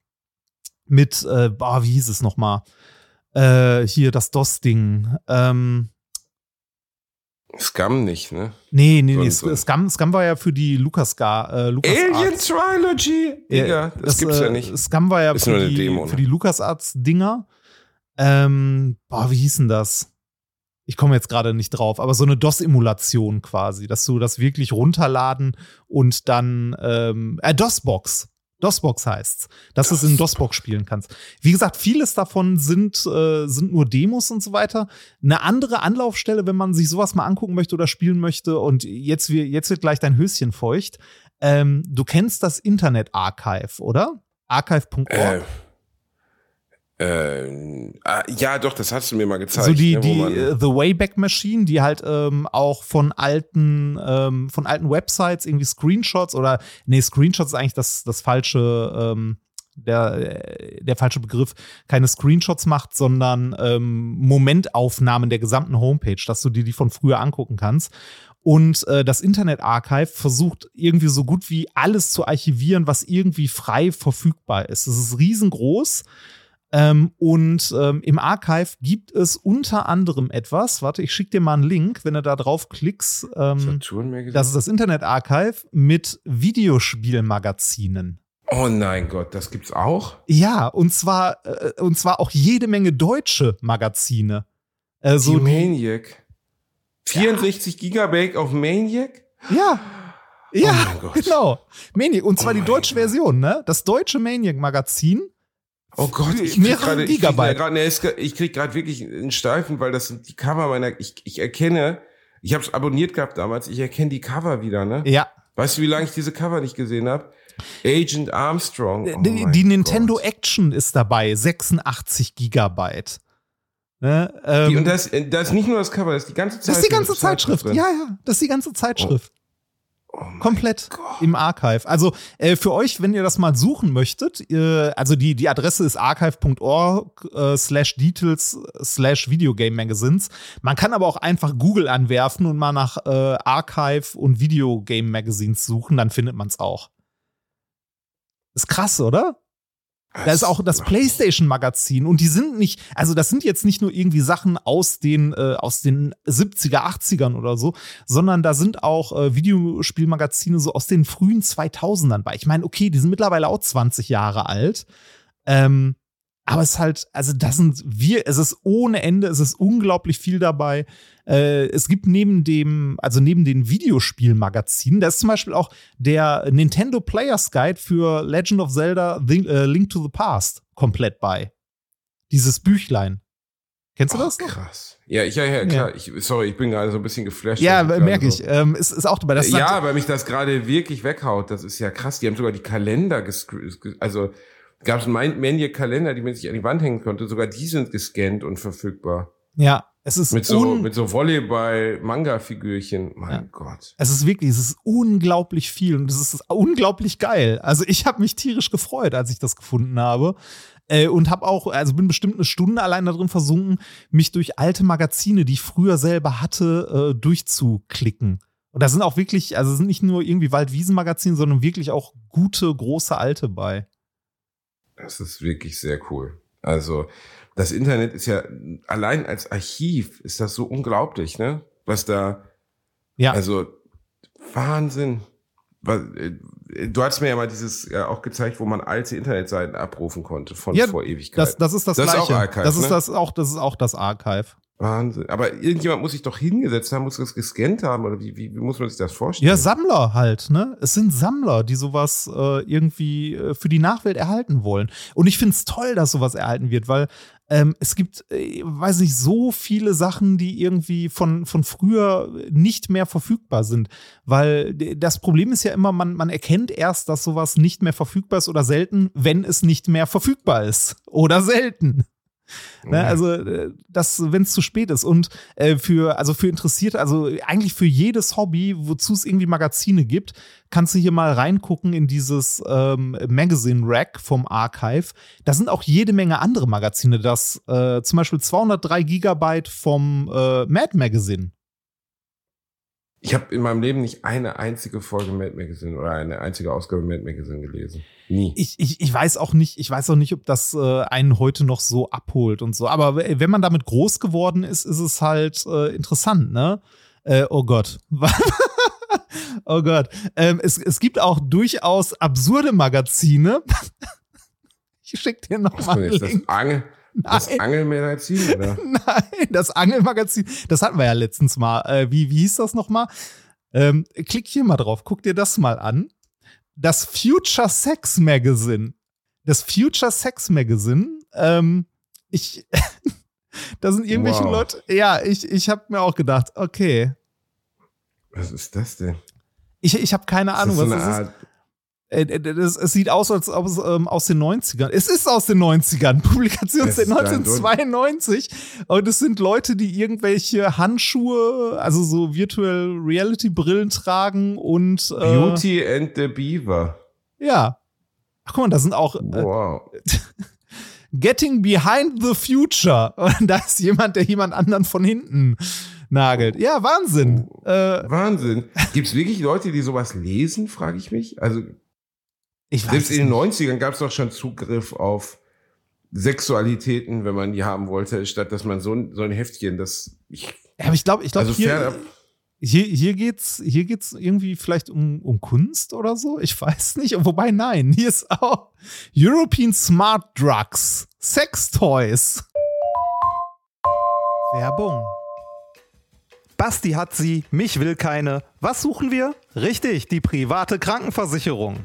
mit, äh, boah, wie hieß es nochmal? Äh, hier das DOS-Ding. Ähm, Scum nicht, ne? nee, nee, nee. so Scum, Scum war ja für die Lucas, äh, Lucas Alien Trilogy? Digga, das, gibt's äh, ja nicht. Scum war ja Ist für, die, Demo, ne? für die LucasArts-Dinger. Ähm, boah, wie hieß denn das? Ich komme jetzt gerade nicht drauf, aber so eine DOS-Emulation quasi, dass du das wirklich runterladen und dann ähm, äh, DOS-Box. DOS-Box heißt's, dass du es in DOS-Box spielen kannst. Wie gesagt, vieles davon sind, äh, sind nur Demos und so weiter. Eine andere Anlaufstelle, wenn man sich sowas mal angucken möchte oder spielen möchte, und jetzt, wir- jetzt wird gleich dein Höschen feucht. Ähm, du kennst das Internet Archive, oder? Archive.org. Äh, äh, ah, ja, doch, das hast du mir mal gezeigt. so die, ne, die man- äh, The Wayback Machine, die halt ähm, auch von alten, ähm, von alten Websites irgendwie Screenshots oder nee, Screenshots ist eigentlich das, das falsche, ähm, der, äh, der falsche Begriff, keine Screenshots macht, sondern ähm, Momentaufnahmen der gesamten Homepage, dass du dir die von früher angucken kannst. Und äh, das Internet Archive versucht irgendwie so gut wie alles zu archivieren, was irgendwie frei verfügbar ist. Es ist riesengroß. Ähm, und ähm, im Archive gibt es unter anderem etwas, warte, ich schicke dir mal einen Link, wenn du da drauf klickst. Ähm, das ist das Internet Archive mit Videospielmagazinen. oh nein Gott, das gibt's auch? Ja, und zwar, äh, und zwar auch jede Menge deutsche Magazine. Äh, so die Maniac. 64 Gigabyte auf Maniac? Ja. Ja, Oh mein Gott. genau. Maniac. Und zwar Oh die deutsche Gott. Version, ne? Das deutsche Maniac-Magazin. Oh Gott, ich krieg gerade, ich krieg gerade, es- ich krieg gerade wirklich einen Steifen, weil das sind die Cover meiner, ich, ich erkenne, ich habe es abonniert gehabt damals, ich erkenne die Cover wieder, ne? Ja. Weißt du, wie lange ich diese Cover nicht gesehen habe? Agent Armstrong. Oh die, die Nintendo Gott. Action ist dabei, 86 Gigabyte. Ne? Ähm, Die, und das, das ist nicht nur das Cover, das ist die ganze Zeitschrift. das ist die ganze Zeitschrift Zeitschrift. Ja, ja, das ist die ganze Zeitschrift. Oh Komplett Gott. im Archive. Also äh, für euch, wenn ihr das mal suchen möchtet, äh, also die, die Adresse ist archive.org äh, slash details slash Videogame Magazines. Man kann aber auch einfach Google anwerfen und mal nach äh, Archive und Videogame Magazines suchen, dann findet man es auch. Ist krass, oder? Da ist auch das PlayStation-Magazin und die sind nicht, also das sind jetzt nicht nur irgendwie Sachen aus den, äh, aus den 70er, 80ern oder so, sondern da sind auch äh, Videospielmagazine so aus den frühen 2000ern bei. Ich meine, okay, die sind mittlerweile auch 20 Jahre alt. Ähm, aber es ist halt, also das sind wir, es ist ohne Ende, es ist unglaublich viel dabei. Äh, es gibt neben dem, also neben den Videospielmagazinen, da ist zum Beispiel auch der Nintendo Players Guide für Legend of Zelda The, äh, Link to the Past komplett bei. Dieses Büchlein. Kennst du Oh, das noch? krass. Ja, ich, ja, ja, klar. Ich, sorry, ich bin gerade so ein bisschen geflasht. Ja, ich merke ich. Ähm, ist, ist auch dabei. Das ja, weil mich das gerade wirklich weghaut. Das ist ja krass. Die haben sogar die Kalender. Also gab es Maniac-Kalender, die man sich an die Wand hängen konnte. Sogar die sind gescannt und verfügbar. ja, es ist Mit so, mit so Volleyball-Manga-Figürchen. Mein Gott. Es ist wirklich, es ist unglaublich viel und es ist unglaublich geil. Also ich habe mich tierisch gefreut, als ich das gefunden habe. Äh, und habe auch, also bin bestimmt eine Stunde allein da drin versunken, mich durch alte Magazine, die ich früher selber hatte, äh, durchzuklicken. Und da sind auch wirklich, also es sind nicht nur irgendwie Waldwiesen-Magazine, sondern wirklich auch gute, große alte bei. Das ist wirklich sehr cool. Also, das Internet ist ja allein als Archiv ist das so unglaublich, ne? Was da, Ja. also Wahnsinn. Äh, du hast mir ja mal dieses ja, auch gezeigt, wo man alte Internetseiten abrufen konnte von Ja, vor Ewigkeit. Das, das ist das, Das ist Gleiche. auch Archive, das ist ne? das auch, das ist auch das Archive. Wahnsinn. Aber irgendjemand muss sich doch hingesetzt haben, muss das gescannt haben oder wie, wie, wie muss man sich das vorstellen? Ja, Sammler halt, ne? Es sind Sammler, die sowas äh, irgendwie äh, für die Nachwelt erhalten wollen. Und ich finde es toll, dass sowas erhalten wird, weil ähm, es gibt, äh, weiß nicht, so viele Sachen, die irgendwie von, von früher nicht mehr verfügbar sind. Weil das Problem ist ja immer, man, man erkennt erst, dass sowas nicht mehr verfügbar ist oder selten, wenn es nicht mehr verfügbar ist. Oder selten. Ne, also äh, das, wenn es zu spät ist und äh, für also für Interessierte, also eigentlich für jedes Hobby, wozu es irgendwie Magazine gibt, kannst du hier mal reingucken in dieses ähm, Magazine Rack vom Archive. Da sind auch jede Menge andere Magazine. Das äh, zum Beispiel 203 Gigabyte vom äh, Mad Magazine. Ich habe in meinem Leben nicht eine einzige Folge Mad Magazine oder eine einzige Ausgabe Mad Magazine gelesen. Nie. Ich, ich, ich weiß auch nicht, ich weiß auch nicht, ob das äh, einen heute noch so abholt und so. Aber wenn man damit groß geworden ist, ist es halt äh, interessant, ne? Äh, oh Gott. oh Gott. Ähm, es, es gibt auch durchaus absurde Magazine. ich schick dir noch Was jetzt? Das, Link. Angel, das Nein. Angelmagazin, oder? Nein, das Angelmagazin, das hatten wir ja letztens mal. Äh, wie, wie hieß das nochmal? Ähm, klick hier mal drauf, guck dir das mal an. Das Future Sex Magazine. Das Future Sex Magazine. Ähm, ich, da sind irgendwelche Wow. Leute. Ja, ich, ich habe mir auch gedacht, okay. Was ist das denn? Ich, ich habe keine Ist Ahnung, das was so ist. Art, Äh, äh, das, es sieht aus, als ob es ähm, aus den 90ern. Es ist aus den 90ern. Publikation ist ein 1992. Und es sind Leute, die irgendwelche Handschuhe, also so Virtual Reality Brillen tragen und äh, Beauty and the Beaver. Ja. Ach guck mal, da sind auch äh, Wow. Getting Behind the Future. Und da ist jemand, der jemand anderen von hinten nagelt. Ja, Wahnsinn. Äh, Wahnsinn. Gibt es wirklich Leute, die sowas lesen, frage ich mich? Also ich weiß selbst in den nicht. 90ern gab es doch schon Zugriff auf Sexualitäten, wenn man die haben wollte, statt dass man so ein, so ein Heftchen, das ich, Ja, aber ich glaube, ich glaube, also hier, Hier, hier geht's, hier geht's irgendwie vielleicht um, um Kunst oder so. Ich weiß nicht. Wobei, nein, hier ist auch European Smart Drugs, Sex Toys. Werbung. Basti hat sie, mich will keine. Was suchen wir? Richtig, die private Krankenversicherung.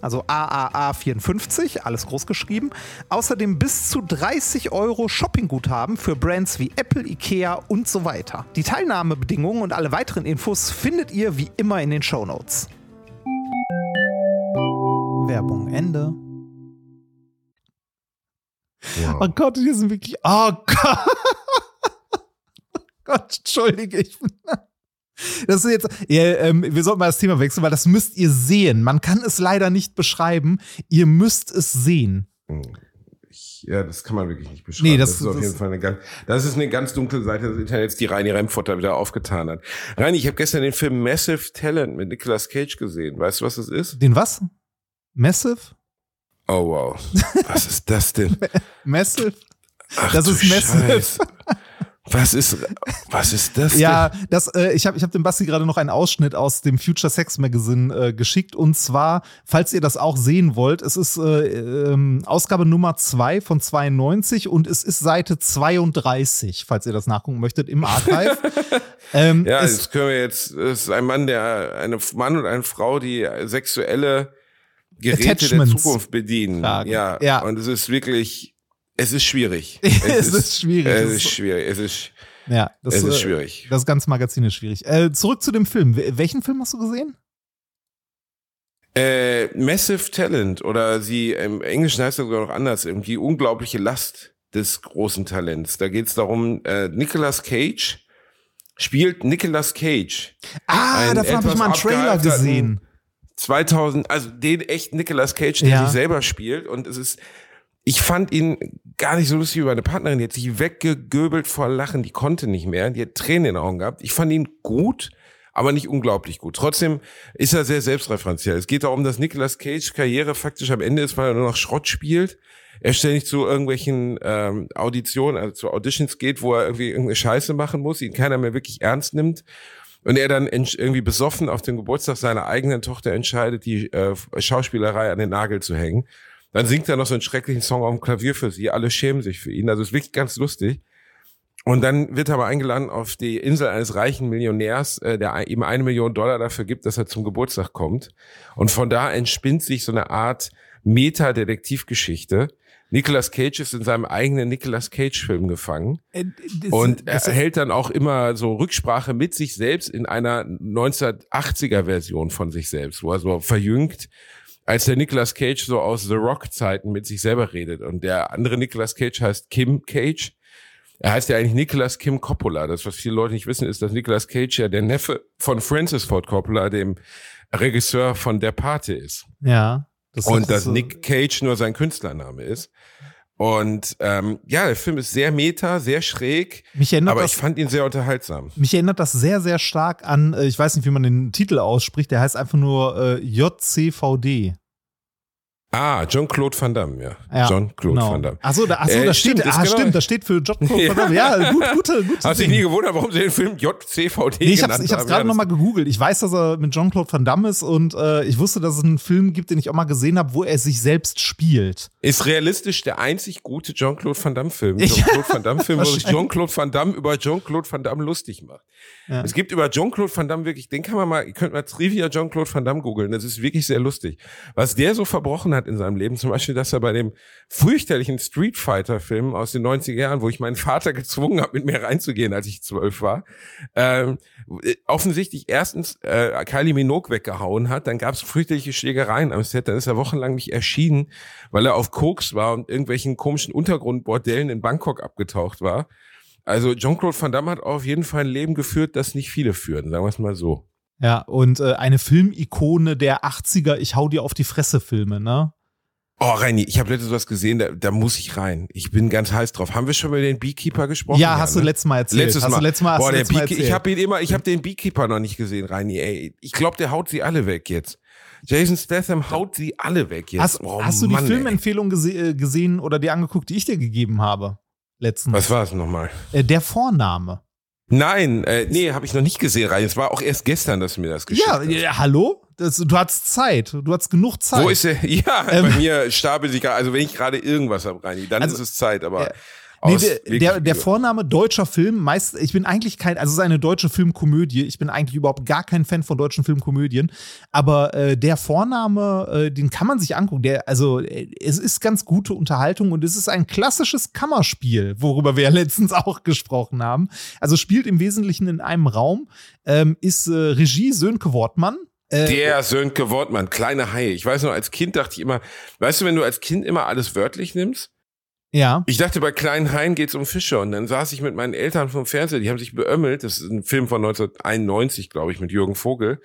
also AAA54, alles groß geschrieben, außerdem bis zu 30 Euro Shoppingguthaben für Brands wie Apple, Ikea und so weiter. Die Teilnahmebedingungen und alle weiteren Infos findet ihr wie immer in den Shownotes. Werbung Ende. Wow. Oh Gott, hier sind wirklich. Oh Gott. Oh Gott, entschuldige ich. Das ist jetzt. Ja, ähm, wir sollten mal das Thema wechseln, weil das müsst ihr sehen. Man kann es leider nicht beschreiben. Ihr müsst es sehen. Ich, ja, das kann man wirklich nicht beschreiben. Nee, das- ist auf das- jeden Fall eine ganz, das ist eine ganz dunkle Seite des Internets, die Reini Remfotter wieder aufgetan hat. Reini, ich habe gestern den Film Massive Talent mit Nicolas Cage gesehen. Weißt du, was das ist? Den was? Massive? Oh wow. Was ist das denn? Massive? Ach, Das du ist Massive. Scheiße. Was ist, was ist das? Ja, denn? das, äh, ich habe ich hab dem Basti gerade noch einen Ausschnitt aus dem Future Sex Magazine äh, geschickt. Und zwar, falls ihr das auch sehen wollt, es ist äh, ähm, Ausgabe Nummer 2 von 92 und es ist Seite 32, falls ihr das nachgucken möchtet, im Archive. ähm, Ja, es, das können wir jetzt, es ist ein Mann, der, eine Mann und eine Frau, die sexuelle Geräte der Zukunft bedienen. Ja. Ja. Und es ist wirklich, es ist schwierig. Es ist schwierig. Es Es ist schwierig. Es ist, ja, das, es ist äh, schwierig. Das ganze Magazin ist schwierig. Äh, zurück zu dem Film. Wel- Welchen Film hast du gesehen? Äh, Massive Talent oder sie, im Englischen heißt das sogar noch anders, irgendwie unglaubliche Last des großen Talents. Da geht es darum, äh, Nicolas Cage spielt Nicolas Cage. Ah, davon habe ich mal einen Trailer gesehen. 2000, also den echten Nicolas Cage, der Ja. sich selber spielt und es ist, ich fand ihn gar nicht so lustig wie meine Partnerin, die hat sich weggegöbelt vor Lachen, die konnte nicht mehr, die hat Tränen in den Augen gehabt. Ich fand ihn gut, aber nicht unglaublich gut. Trotzdem ist er sehr selbstreferenziell. Es geht darum, dass Nicolas Cage Karriere faktisch am Ende ist, weil er nur noch Schrott spielt. Er ständig zu irgendwelchen ähm, Auditionen, also zu Auditions geht, wo er irgendwie irgendeine Scheiße machen muss, ihn keiner mehr wirklich ernst nimmt. Und er dann irgendwie besoffen auf dem Geburtstag seiner eigenen Tochter entscheidet, die äh, Schauspielerei an den Nagel zu hängen. Dann singt er noch so einen schrecklichen Song auf dem Klavier für sie. Alle schämen sich für ihn. Also es ist wirklich ganz lustig. Und dann wird er aber eingeladen auf die Insel eines reichen Millionärs, äh, der ihm eine Million Dollar dafür gibt, dass er zum Geburtstag kommt. Und von da entspinnt sich so eine Art Meta-Detektivgeschichte. Nicolas Cage ist in seinem eigenen Nicolas Cage-Film gefangen. Äh, das- Und er das- hält dann auch immer so Rücksprache mit sich selbst in einer 1980er Version von sich selbst, wo er so verjüngt, als der Nicolas Cage so aus The Rock-Zeiten mit sich selber redet. Und der andere Nicolas Cage heißt Kim Cage. Er heißt ja eigentlich Nicolas Kim Coppola. Das, was viele Leute nicht wissen, ist, dass Nicolas Cage ja der Neffe von Francis Ford Coppola, dem Regisseur von Der Pate ist. ja. Das Und dass so- Nick Cage nur sein Künstlername ist. Und ähm, ja, der Film ist sehr meta, sehr schräg, mich erinnert aber das, ich fand ihn sehr unterhaltsam. Mich erinnert das sehr, sehr stark an, äh, ich weiß nicht, wie man den Titel ausspricht, der heißt einfach nur äh, JCVD. Ah, John-Claude Van Damme, ja. Ja, John-Claude genau. Van Damme. Achso, da, achso, Äh, da stimmt, steht, das ah, genau- stimmt, das steht für John-Claude Ja. Van Damme. Ja, gut, gute, gute. Hast dich nie gewundert, warum sie den Film JCVD Nee, ich genannt hab's, ich hab's gerade Ja, noch mal gegoogelt. Ich weiß, dass er mit Jean-Claude Van Damme ist und äh, ich wusste, dass es einen Film gibt, den ich auch mal gesehen habe, wo er sich selbst spielt. Ist realistisch der einzig gute Jean-Claude Van Damme-Film. Jean-Claude Van Damme-Film, wo sich. Jean-Claude Van Damme über Jean-Claude Van Damme lustig macht. Ja. Es gibt über Jean-Claude Van Damme wirklich, den kann man mal, ihr könnt mal Trivia Jean-Claude Van Damme googeln. Das ist wirklich sehr lustig. Was der so verbrochen hat in seinem Leben, zum Beispiel, dass er bei dem fürchterlichen Street Fighter-Film aus den 90er Jahren, wo ich meinen Vater gezwungen habe, mit mir reinzugehen, als ich zwölf war, ähm, äh, offensichtlich erstens äh, Kylie Minogue weggehauen hat, dann gab es fürchterliche Schlägereien am Set, dann ist er wochenlang nicht erschienen, weil er auf Koks war und irgendwelchen komischen Untergrundbordellen in Bangkok abgetaucht war. Also Jean-Claude Van Damme hat auf jeden Fall ein Leben geführt, das nicht viele führen, sagen wir es mal so. Ja, und äh, eine Filmikone der 80er, ich hau dir auf die Fresse Filme, ne? Oh, Reini, ich habe letztens was gesehen, da, da muss ich rein. Ich bin ganz heiß drauf. Haben wir schon über den Beekeeper gesprochen? ja, hast du ne? letztes Mal erzählt. Letztes hast Mal. Du letztes Mal hast Boah, du der Mal Beekeeper, ich erzählt. habe ihn immer, ich habe den Beekeeper noch nicht gesehen, Reini. Ey, ich glaube, der haut sie alle weg jetzt. Jason Statham haut sie alle weg jetzt. Hast, oh, hast du die. Filmempfehlung gese äh, gesehen oder dir angeguckt, die ich dir gegeben habe? Letztens. Was war es nochmal? Äh, der Vorname. Nein, äh, nee, habe ich noch nicht gesehen, Reini. Es war auch erst gestern, dass du mir das geschickt Ja, hast. ja, hallo? Das, du hattest Zeit. Du hattest genug Zeit. Wo ist er? Ja, Ähm. bei mir stapelt sich gerade, also wenn ich gerade irgendwas habe, Reini, dann Also, ist es Zeit, aber äh, Nee, der, der, der Vorname deutscher Film, meist, ich bin eigentlich kein, also es ist eine deutsche Filmkomödie, ich bin eigentlich überhaupt gar kein Fan von deutschen Filmkomödien, aber äh, der Vorname, äh, den kann man sich angucken, der, also äh, es ist ganz gute Unterhaltung und es ist ein klassisches Kammerspiel, worüber wir ja letztens auch gesprochen haben. Also spielt im Wesentlichen in einem Raum, ähm, ist äh, Regie Sönke Wortmann, äh, Der Sönke Wortmann, kleine Haie. Ich weiß noch, als Kind dachte ich immer, weißt du, wenn du als Kind immer alles wörtlich nimmst? Ja. Ich dachte, bei kleinen Haien geht's um Fische. Und dann saß ich mit meinen Eltern vom Fernseher, die haben sich beömmelt. Das ist ein Film von 1991, glaube ich, mit Jürgen Vogel,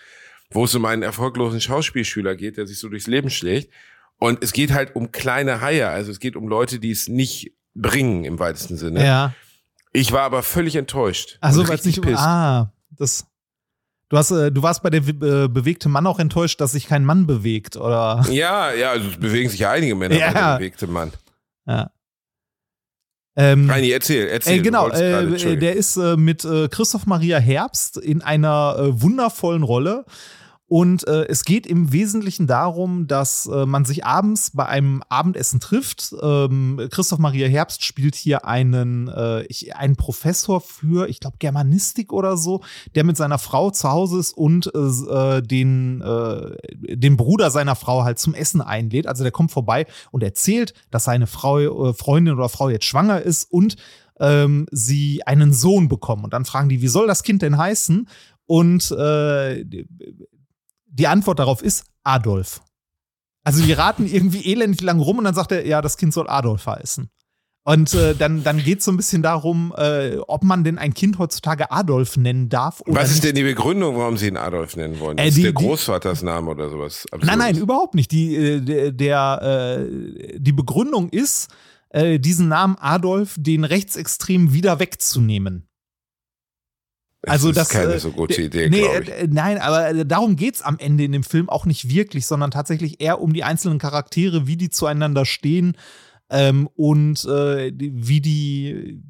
wo es um einen erfolglosen Schauspielschüler geht, der sich so durchs Leben schlägt. Und es geht halt um kleine Haie. Also es geht um Leute, die es nicht bringen im weitesten Sinne. Ja. Ich war aber völlig enttäuscht. Also, weil es nicht. pisst. Ah, das. Du, hast, äh, du warst bei der äh, bewegte Mann auch enttäuscht, dass sich kein Mann bewegt, oder? Ja, ja, also es bewegen sich ja einige Männer Ja. bei der bewegte Mann. Ja. Ähm, Reini, erzähl, erzähl. äh, du genau, wolltest gerade, äh, der ist äh, mit äh, Christoph Maria Herbst in einer äh, wundervollen Rolle. Und äh, es geht im Wesentlichen darum, dass äh, man sich abends bei einem Abendessen trifft. Ähm, Christoph Maria Herbst spielt hier einen, äh, ich, einen Professor für, ich glaube, Germanistik oder so, der mit seiner Frau zu Hause ist und äh, den, äh, den Bruder seiner Frau halt zum Essen einlädt. Also der kommt vorbei und erzählt, dass seine Frau, äh, Freundin oder Frau jetzt schwanger ist und ähm, sie einen Sohn bekommen. Und dann fragen die, wie soll das Kind denn heißen? Und äh, die Antwort darauf ist Adolf. Also die raten irgendwie elendig lang rum und dann sagt er, ja, das Kind soll Adolf heißen. Und äh, dann, dann geht es so ein bisschen darum, äh, ob man denn ein Kind heutzutage Adolf nennen darf oder Was ist nicht. denn die Begründung, warum sie ihn Adolf nennen wollen? Äh, ist die- der die- Großvatersname oder sowas? Nein, nein, Absurdes? überhaupt nicht. Die, äh, der, der, äh, die Begründung ist, äh, diesen Namen Adolf den Rechtsextremen wieder wegzunehmen. Also das das, ist keine äh, so gute Idee, nee, äh, Nein, aber äh, darum geht's am Ende in dem Film auch nicht wirklich, sondern tatsächlich eher um die einzelnen Charaktere, wie die zueinander stehen ähm, und äh, wie die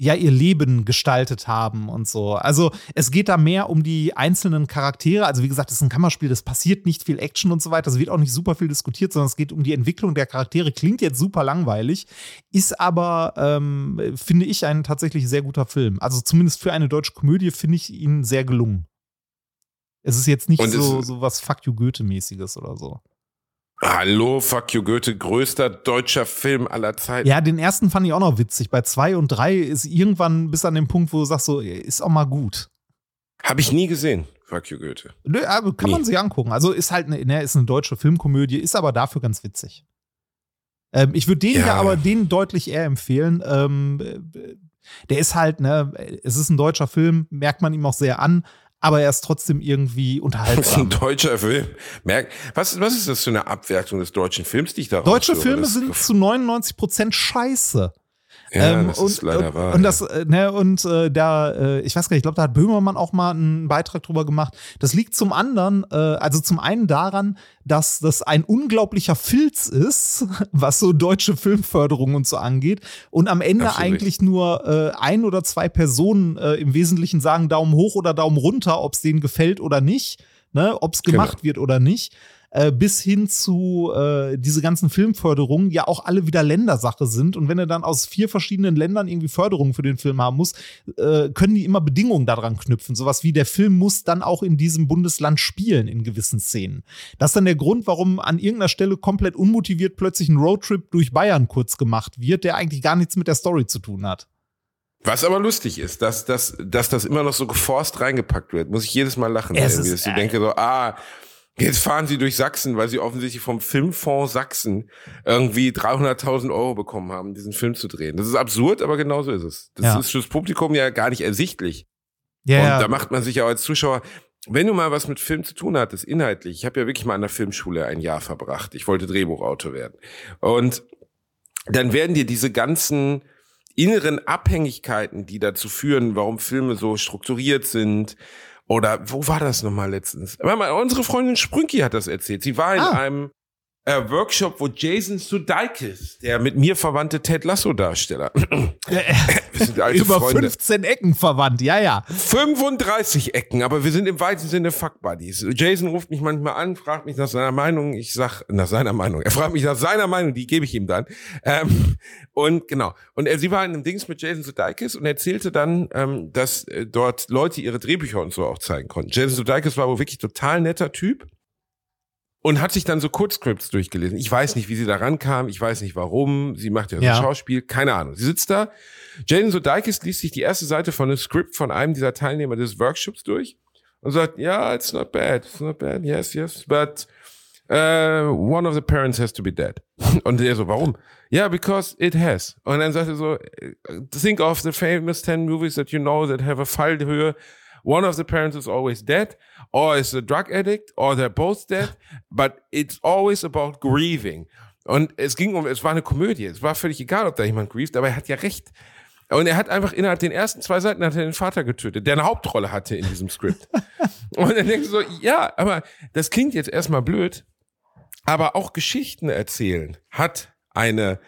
ja ihr Leben gestaltet haben und so. Also es geht da mehr um die einzelnen Charaktere. Also wie gesagt, es ist ein Kammerspiel, das passiert nicht viel Action und so weiter. Es wird auch nicht super viel diskutiert, sondern es geht um die Entwicklung der Charaktere. Klingt jetzt super langweilig, ist aber, ähm, finde ich, ein tatsächlich sehr guter Film. Also zumindest für eine deutsche Komödie finde ich ihn sehr gelungen. Es ist jetzt nicht Und so, so was Fuck you Goethe-mäßiges oder so. Hallo, fuck you Goethe, größter deutscher Film aller Zeiten. Ja, den ersten fand ich auch noch witzig. Bei zwei und drei ist irgendwann bis an den Punkt, wo du sagst, so, ist auch mal gut. Habe ich nie gesehen, fuck you Goethe. Nö, aber kann Nee. man sich angucken. Also ist halt eine, ne, ist eine deutsche Filmkomödie, ist aber dafür ganz witzig. Ähm, ich würde den ja. Ja. aber den deutlich eher empfehlen. Ähm, äh, der ist halt, ne, es ist ein deutscher Film, merkt man ihm auch sehr an, aber er ist trotzdem irgendwie Das ist ein unterhaltsam. deutscher Film. Merk, was, was ist das für eine Abwertung des deutschen Films, die ich da Deutsche? Filme sind zu 99 Prozent scheiße. Ja, Ähm, das und, ist leider wahr. Und das, äh, ne, und äh, da, äh, ich weiß gar nicht, ich glaube, da hat Böhmermann auch mal einen Beitrag drüber gemacht. Das liegt zum anderen, äh, also zum einen daran, dass das ein unglaublicher Filz ist, was so deutsche Filmförderung und so angeht. Und am Ende Absolut eigentlich nur äh, ein oder zwei Personen äh, im Wesentlichen sagen Daumen hoch oder Daumen runter, ob es denen gefällt oder nicht, ne, ob es gemacht Genau. wird oder nicht äh, bis hin zu äh, diese ganzen Filmförderungen ja auch alle wieder Ländersache sind. Und wenn er dann aus vier verschiedenen Ländern irgendwie Förderungen für den Film haben muss, äh, können die immer Bedingungen daran knüpfen. Sowas wie der Film muss dann auch in diesem Bundesland spielen in gewissen Szenen. Das ist dann der Grund, warum an irgendeiner Stelle komplett unmotiviert plötzlich ein Roadtrip durch Bayern kurz gemacht wird, der eigentlich gar nichts mit der Story zu tun hat. Was aber lustig ist, dass, dass, dass das immer noch so geforst reingepackt wird, muss ich jedes Mal lachen. Es irgendwie, ist- dass ich denke so, ah, jetzt fahren sie durch Sachsen, weil sie offensichtlich vom Filmfonds Sachsen irgendwie 300.000 Euro bekommen haben, diesen Film zu drehen. Das ist absurd, aber genauso ist es. Das Ja. ist fürs Publikum ja gar nicht ersichtlich. Ja, Und da macht man sich ja als Zuschauer, wenn du mal was mit Film zu tun hattest, inhaltlich, ich habe ja wirklich mal an der Filmschule ein Jahr verbracht. Ich wollte Drehbuchautor werden. Und dann werden dir diese ganzen inneren Abhängigkeiten, die dazu führen, warum Filme so strukturiert sind, oder wo war das nochmal letztens? Warte mal, Unsere Freundin Sprünki hat das erzählt. Sie war in Ah. einem äh, Workshop, wo Jason Sudeikis, der mit mir verwandte Ted Lasso-Darsteller, wir sind alte Über Freunde, 15 Ecken verwandt, ja, ja. 35 Ecken, aber wir sind im weitesten Sinne Fuck Buddies. Jason ruft mich manchmal an, fragt mich nach seiner Meinung. Ich sag, nach seiner Meinung. Er fragt mich nach seiner Meinung, die gebe ich ihm dann. Ähm, und genau. Und er, sie war in einem Dings mit Jason Sudeikis und erzählte dann, ähm, dass äh, dort Leute ihre Drehbücher und so auch zeigen konnten. Jason Sudeikis war wohl wirklich total netter Typ und hat sich dann so Kurzscripts durchgelesen. Ich weiß nicht, wie sie da rankam, ich weiß nicht warum. Sie macht ja so Ja. Schauspiel, keine Ahnung. Sie sitzt da. Jason Sudeikis liest sich die erste Seite von einem Skript von einem dieser Teilnehmer des Workshops durch und sagt, ja, it's not bad, it's not bad, yes, yes, but uh, one of the parents has to be dead. Und er so, warum? Ja, because it has. Und dann sagt er so, think of the famous 10 movies that you know that have a Fallhöhe. One of the parents is always dead, or is a drug addict, or they're both dead, but it's always about grieving. Und es ging um, es war eine Komödie. Es war völlig egal, ob da jemand grieft, aber er hat ja recht. Und er hat einfach innerhalb den ersten zwei Seiten hat er den Vater getötet, der eine Hauptrolle hatte in diesem Skript. Und dann denkst du so, ja, aber das klingt jetzt erstmal blöd, aber auch Geschichten erzählen hat eine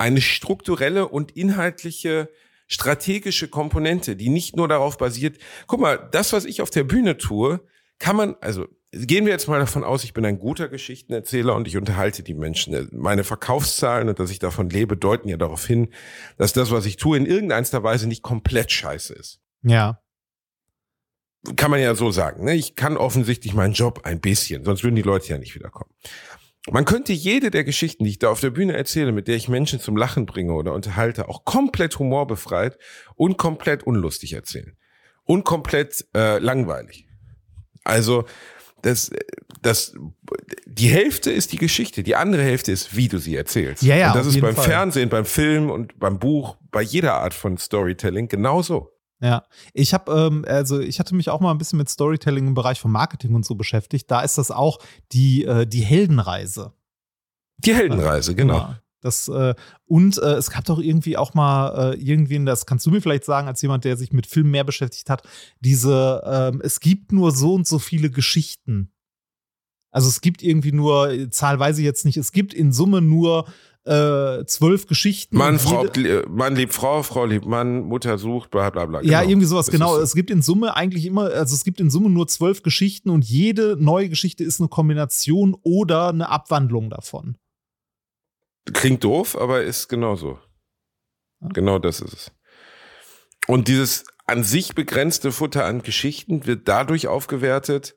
eine strukturelle und inhaltliche strategische Komponente, die nicht nur darauf basiert, guck mal, das, was ich auf der Bühne tue, kann man, also gehen wir jetzt mal davon aus, ich bin ein guter Geschichtenerzähler und ich unterhalte die Menschen. Meine Verkaufszahlen und dass ich davon lebe, deuten ja darauf hin, dass das, was ich tue, in irgendeiner Weise nicht komplett scheiße ist. Ja. Kann man ja so sagen. Ne? Ich kann offensichtlich meinen Job ein bisschen, sonst würden die Leute ja nicht wiederkommen. Man könnte jede der Geschichten, die ich da auf der Bühne erzähle, mit der ich Menschen zum Lachen bringe oder unterhalte, auch komplett humorbefreit und komplett unlustig erzählen. Und komplett äh, langweilig. Also das, das, die Hälfte ist die Geschichte, die andere Hälfte ist, wie du sie erzählst. Ja, ja, und das ist beim Fall. Fernsehen, beim Film und beim Buch, bei jeder Art von Storytelling genauso. Ja, ich habe, ähm, also ich hatte mich auch mal ein bisschen mit Storytelling im Bereich von Marketing und so beschäftigt. Da ist das auch die, äh, die Heldenreise. Die Heldenreise, genau. Ja, Das, äh, und äh, es gab doch irgendwie auch mal äh, irgendwen, das kannst du mir vielleicht sagen, als jemand, der sich mit Filmen mehr beschäftigt hat, diese, ähm, es gibt nur so und so viele Geschichten. Also es gibt irgendwie nur, äh, Zahl weiß ich jetzt nicht, es gibt in Summe nur äh, zwölf Geschichten. Mann, Frau, äh, Mann liebt Frau, Frau liebt Mann, Mutter sucht, bla bla bla. Ja, Genau. irgendwie sowas, Das genau. ist Es gibt in Summe eigentlich immer, also es gibt in Summe nur zwölf Geschichten und jede neue Geschichte ist eine Kombination oder eine Abwandlung davon. so. Klingt doof, aber ist genauso. Ja. Genau das ist es. Und dieses an sich begrenzte Futter an Geschichten wird dadurch aufgewertet,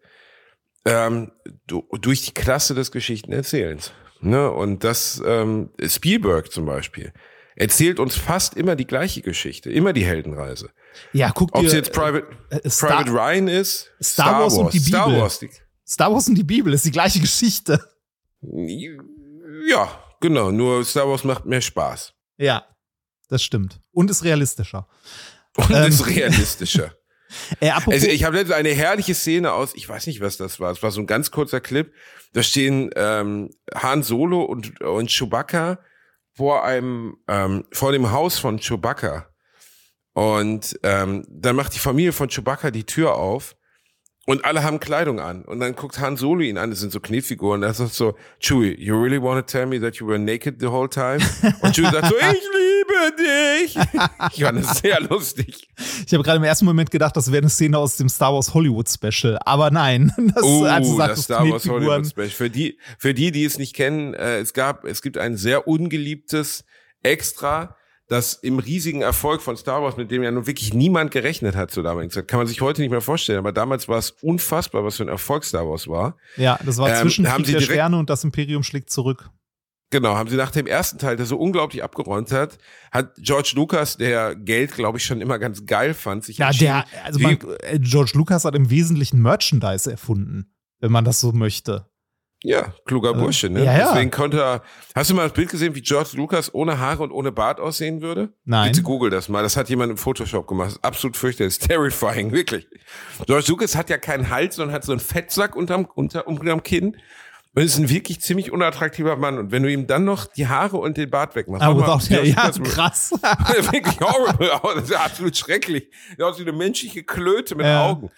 ähm, du, durch die Klasse des Geschichtenerzählens. Ne? Und das ähm, Spielberg zum Beispiel erzählt uns fast immer die gleiche Geschichte, immer die Heldenreise. Ja, guck Ob dir es jetzt Private, äh, Star, Private Ryan ist, Star Wars und die Star Bibel. Wars, die, Star Wars und die Bibel ist die gleiche Geschichte. ja, genau. Nur Star Wars macht mehr Spaß Ja, das stimmt. Und ist realistischer. und Ähm. ist realistischer. Äh, Also ich habe letztens eine herrliche Szene aus, ich weiß nicht, was das war. Es war so ein ganz kurzer Clip. Da stehen ähm, Han Solo und, und Chewbacca vor einem, ähm, vor dem Haus von Chewbacca. Und ähm, dann macht die Familie von Chewbacca die Tür auf und alle haben Kleidung an. Und dann guckt Han Solo ihn an, das sind so Knetfiguren. Das ist so, Chewie, you really want to tell me that you were naked the whole time? Und Chewie sagt so, ich liebe dich. Ich fand das sehr lustig. ich habe gerade im ersten Moment gedacht, das wäre eine Szene aus dem Star Wars Hollywood Special. Aber nein, das Oh, als du das Star Wars. Hollywood Special. Für die, für die, die es nicht kennen, äh, es gab, es gibt ein sehr ungeliebtes Extra, das im riesigen Erfolg von Star Wars, mit dem ja nun wirklich niemand gerechnet hat zu damaligen Zeit, kann man sich heute nicht mehr vorstellen. Aber damals war es unfassbar, was für ein Erfolg Star Wars war. Ja, das war Ähm, zwischen haben Krieg der direkt- Sterne und das Imperium schlägt zurück. Genau, haben sie nach dem ersten Teil, der so unglaublich abgeräumt hat, hat George Lucas, der Geld, glaube ich, schon immer ganz geil fand, sich Ja, der, also man, äh, George Lucas hat im Wesentlichen Merchandise erfunden, wenn man das so möchte. Ja, kluger Bursche, ne? ja, ja. Deswegen konnte er. Hast du mal das Bild gesehen, wie George Lucas ohne Haare und ohne Bart aussehen würde? Nein. Bitte google das mal. Das hat jemand im Photoshop gemacht. Das ist absolut fürchterlich. Ist terrifying, wirklich. George Lucas hat ja keinen Hals, sondern hat so einen Fettsack unterm, unter, unterm Kinn. Und ist ein wirklich ziemlich unattraktiver Mann. Und wenn du ihm dann noch die Haare und den Bart wegmachst, mach mal ja, ja, krass. wirklich horrible. Das ist absolut schrecklich. Der aus wie eine menschliche Klöte mit Ja. Augen.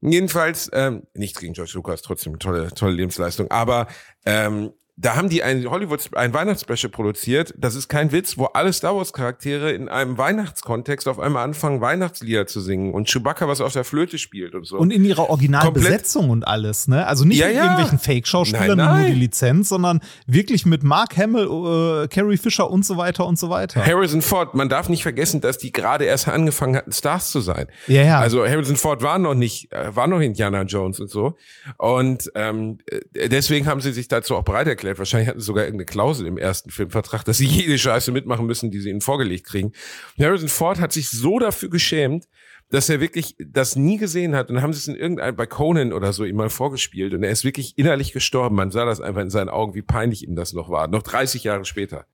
Jedenfalls, ähm, nichts gegen George Lucas, trotzdem tolle, tolle Lebensleistung. Aber ähm, da haben die ein Hollywood, ein Weihnachtsspecial produziert. Das ist kein Witz, wo alle Star Wars Charaktere in einem Weihnachtskontext auf einmal anfangen, Weihnachtslieder zu singen und Chewbacca was auf der Flöte spielt und so. Und in ihrer Originalbesetzung und alles, ne? Also nicht Ja, mit ja. irgendwelchen Fake-Schauspielern, Nein, die nur nein. die Lizenz, sondern wirklich mit Mark Hamill, äh, Carrie Fisher und so weiter und so weiter. Harrison Ford, man darf nicht vergessen, dass die gerade erst angefangen hatten, Stars zu sein. Ja, ja. Also Harrison Ford war noch nicht, äh, war noch Indiana Jones und so. Und ähm, äh, deswegen haben sie sich dazu auch bereit erklärt. Wahrscheinlich hatten sie sogar irgendeine Klausel im ersten Filmvertrag, dass sie jede Scheiße mitmachen müssen, die sie ihnen vorgelegt kriegen. Harrison Ford hat sich so dafür geschämt, dass er wirklich das nie gesehen hat. Und dann haben sie es in irgendeinem, bei Conan oder so ihm mal vorgespielt. Und er ist wirklich innerlich gestorben. Man sah das einfach in seinen Augen, wie peinlich ihm das noch war. Noch 30 Jahre später.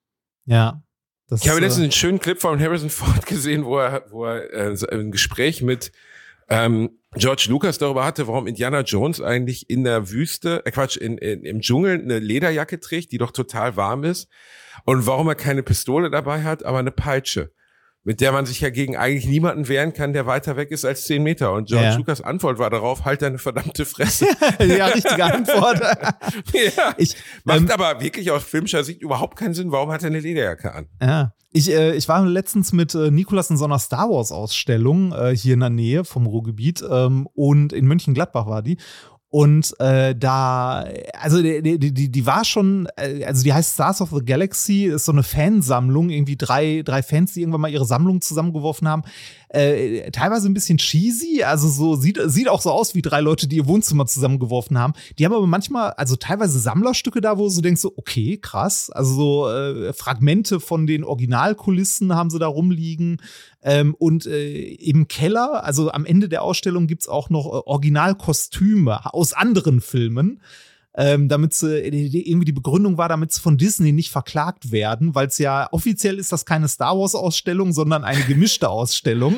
ja. Das, Ich habe äh, letztens einen schönen Clip von Harrison Ford gesehen, wo er, wo er äh, ein Gespräch mit ähm, George Lucas darüber hatte, warum Indiana Jones eigentlich in der Wüste, äh Quatsch, in, in, im Dschungel eine Lederjacke trägt, die doch total warm ist. Und warum er keine Pistole dabei hat, aber eine Peitsche. Mit der man sich ja gegen eigentlich niemanden wehren kann, der weiter weg ist als zehn Meter. Und George Ja. Lucas Antwort war darauf, halt deine verdammte Fresse. ja, richtige Antwort. ja. Ich, Macht ähm, aber wirklich aus filmischer Sicht überhaupt keinen Sinn. Warum hat er eine Lederjacke an? Ja. Ich, äh, ich war letztens mit äh, Nikolas in so einer Star Wars Ausstellung äh, hier in der Nähe vom Ruhrgebiet ähm, und in Mönchengladbach war die. Und äh, da, also die, die, die, war schon, äh, also die heißt Stars of the Galaxy, ist so eine Fansammlung, irgendwie drei, drei Fans, die irgendwann mal ihre Sammlung zusammengeworfen haben. Äh, teilweise ein bisschen cheesy, also so sieht, sieht auch so aus wie drei Leute, die ihr Wohnzimmer zusammengeworfen haben. Die haben aber manchmal, also teilweise Sammlerstücke da, wo du denkst, so, okay, krass. Also so äh, Fragmente von den Originalkulissen haben sie da rumliegen. Ähm, und äh, im Keller, also am Ende der Ausstellung, gibt's auch noch äh, Originalkostüme aus anderen Filmen. Ähm, damit sie, die- die- irgendwie die Begründung war, damit sie von Disney nicht verklagt werden, weil es ja offiziell ist das keine Star Wars Ausstellung, sondern eine gemischte Ausstellung.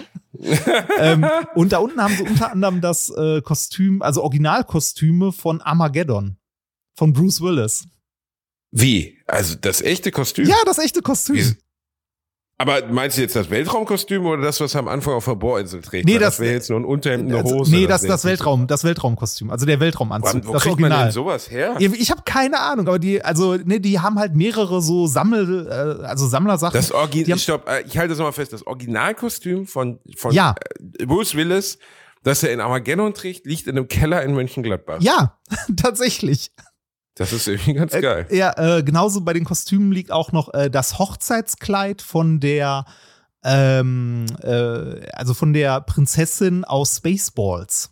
ähm, und da unten haben sie unter anderem das äh, Kostüm, also Originalkostüme von Armageddon. Von Bruce Willis. Wie? Also das echte Kostüm? Ja, das echte Kostüm. Wie- Aber meinst du jetzt das Weltraumkostüm oder das, was er am Anfang auf der Bohrinsel trägt? Nee, Weil das- wäre jetzt nur ein Unterhemd, eine Also, Hose. nee, das, das Weltraum, das Weltraumkostüm, also der Weltraumanzug, so- Wo das kriegt man denn Original. sowas her? Ich habe keine Ahnung, aber die, also, ne, die haben halt mehrere so Sammel, äh, also Sammlersachen. Das Die Origin haben- Stopp, äh, ich halte das nochmal fest. Das Originalkostüm von, von Ja. äh, Bruce Willis, das er in Armageddon trägt, liegt in einem Keller in Mönchengladbach. ja, tatsächlich. Das ist irgendwie ganz geil. Äh, ja, äh, genauso bei den Kostümen liegt auch noch äh, das Hochzeitskleid von der, ähm, äh, also von der Prinzessin aus Spaceballs.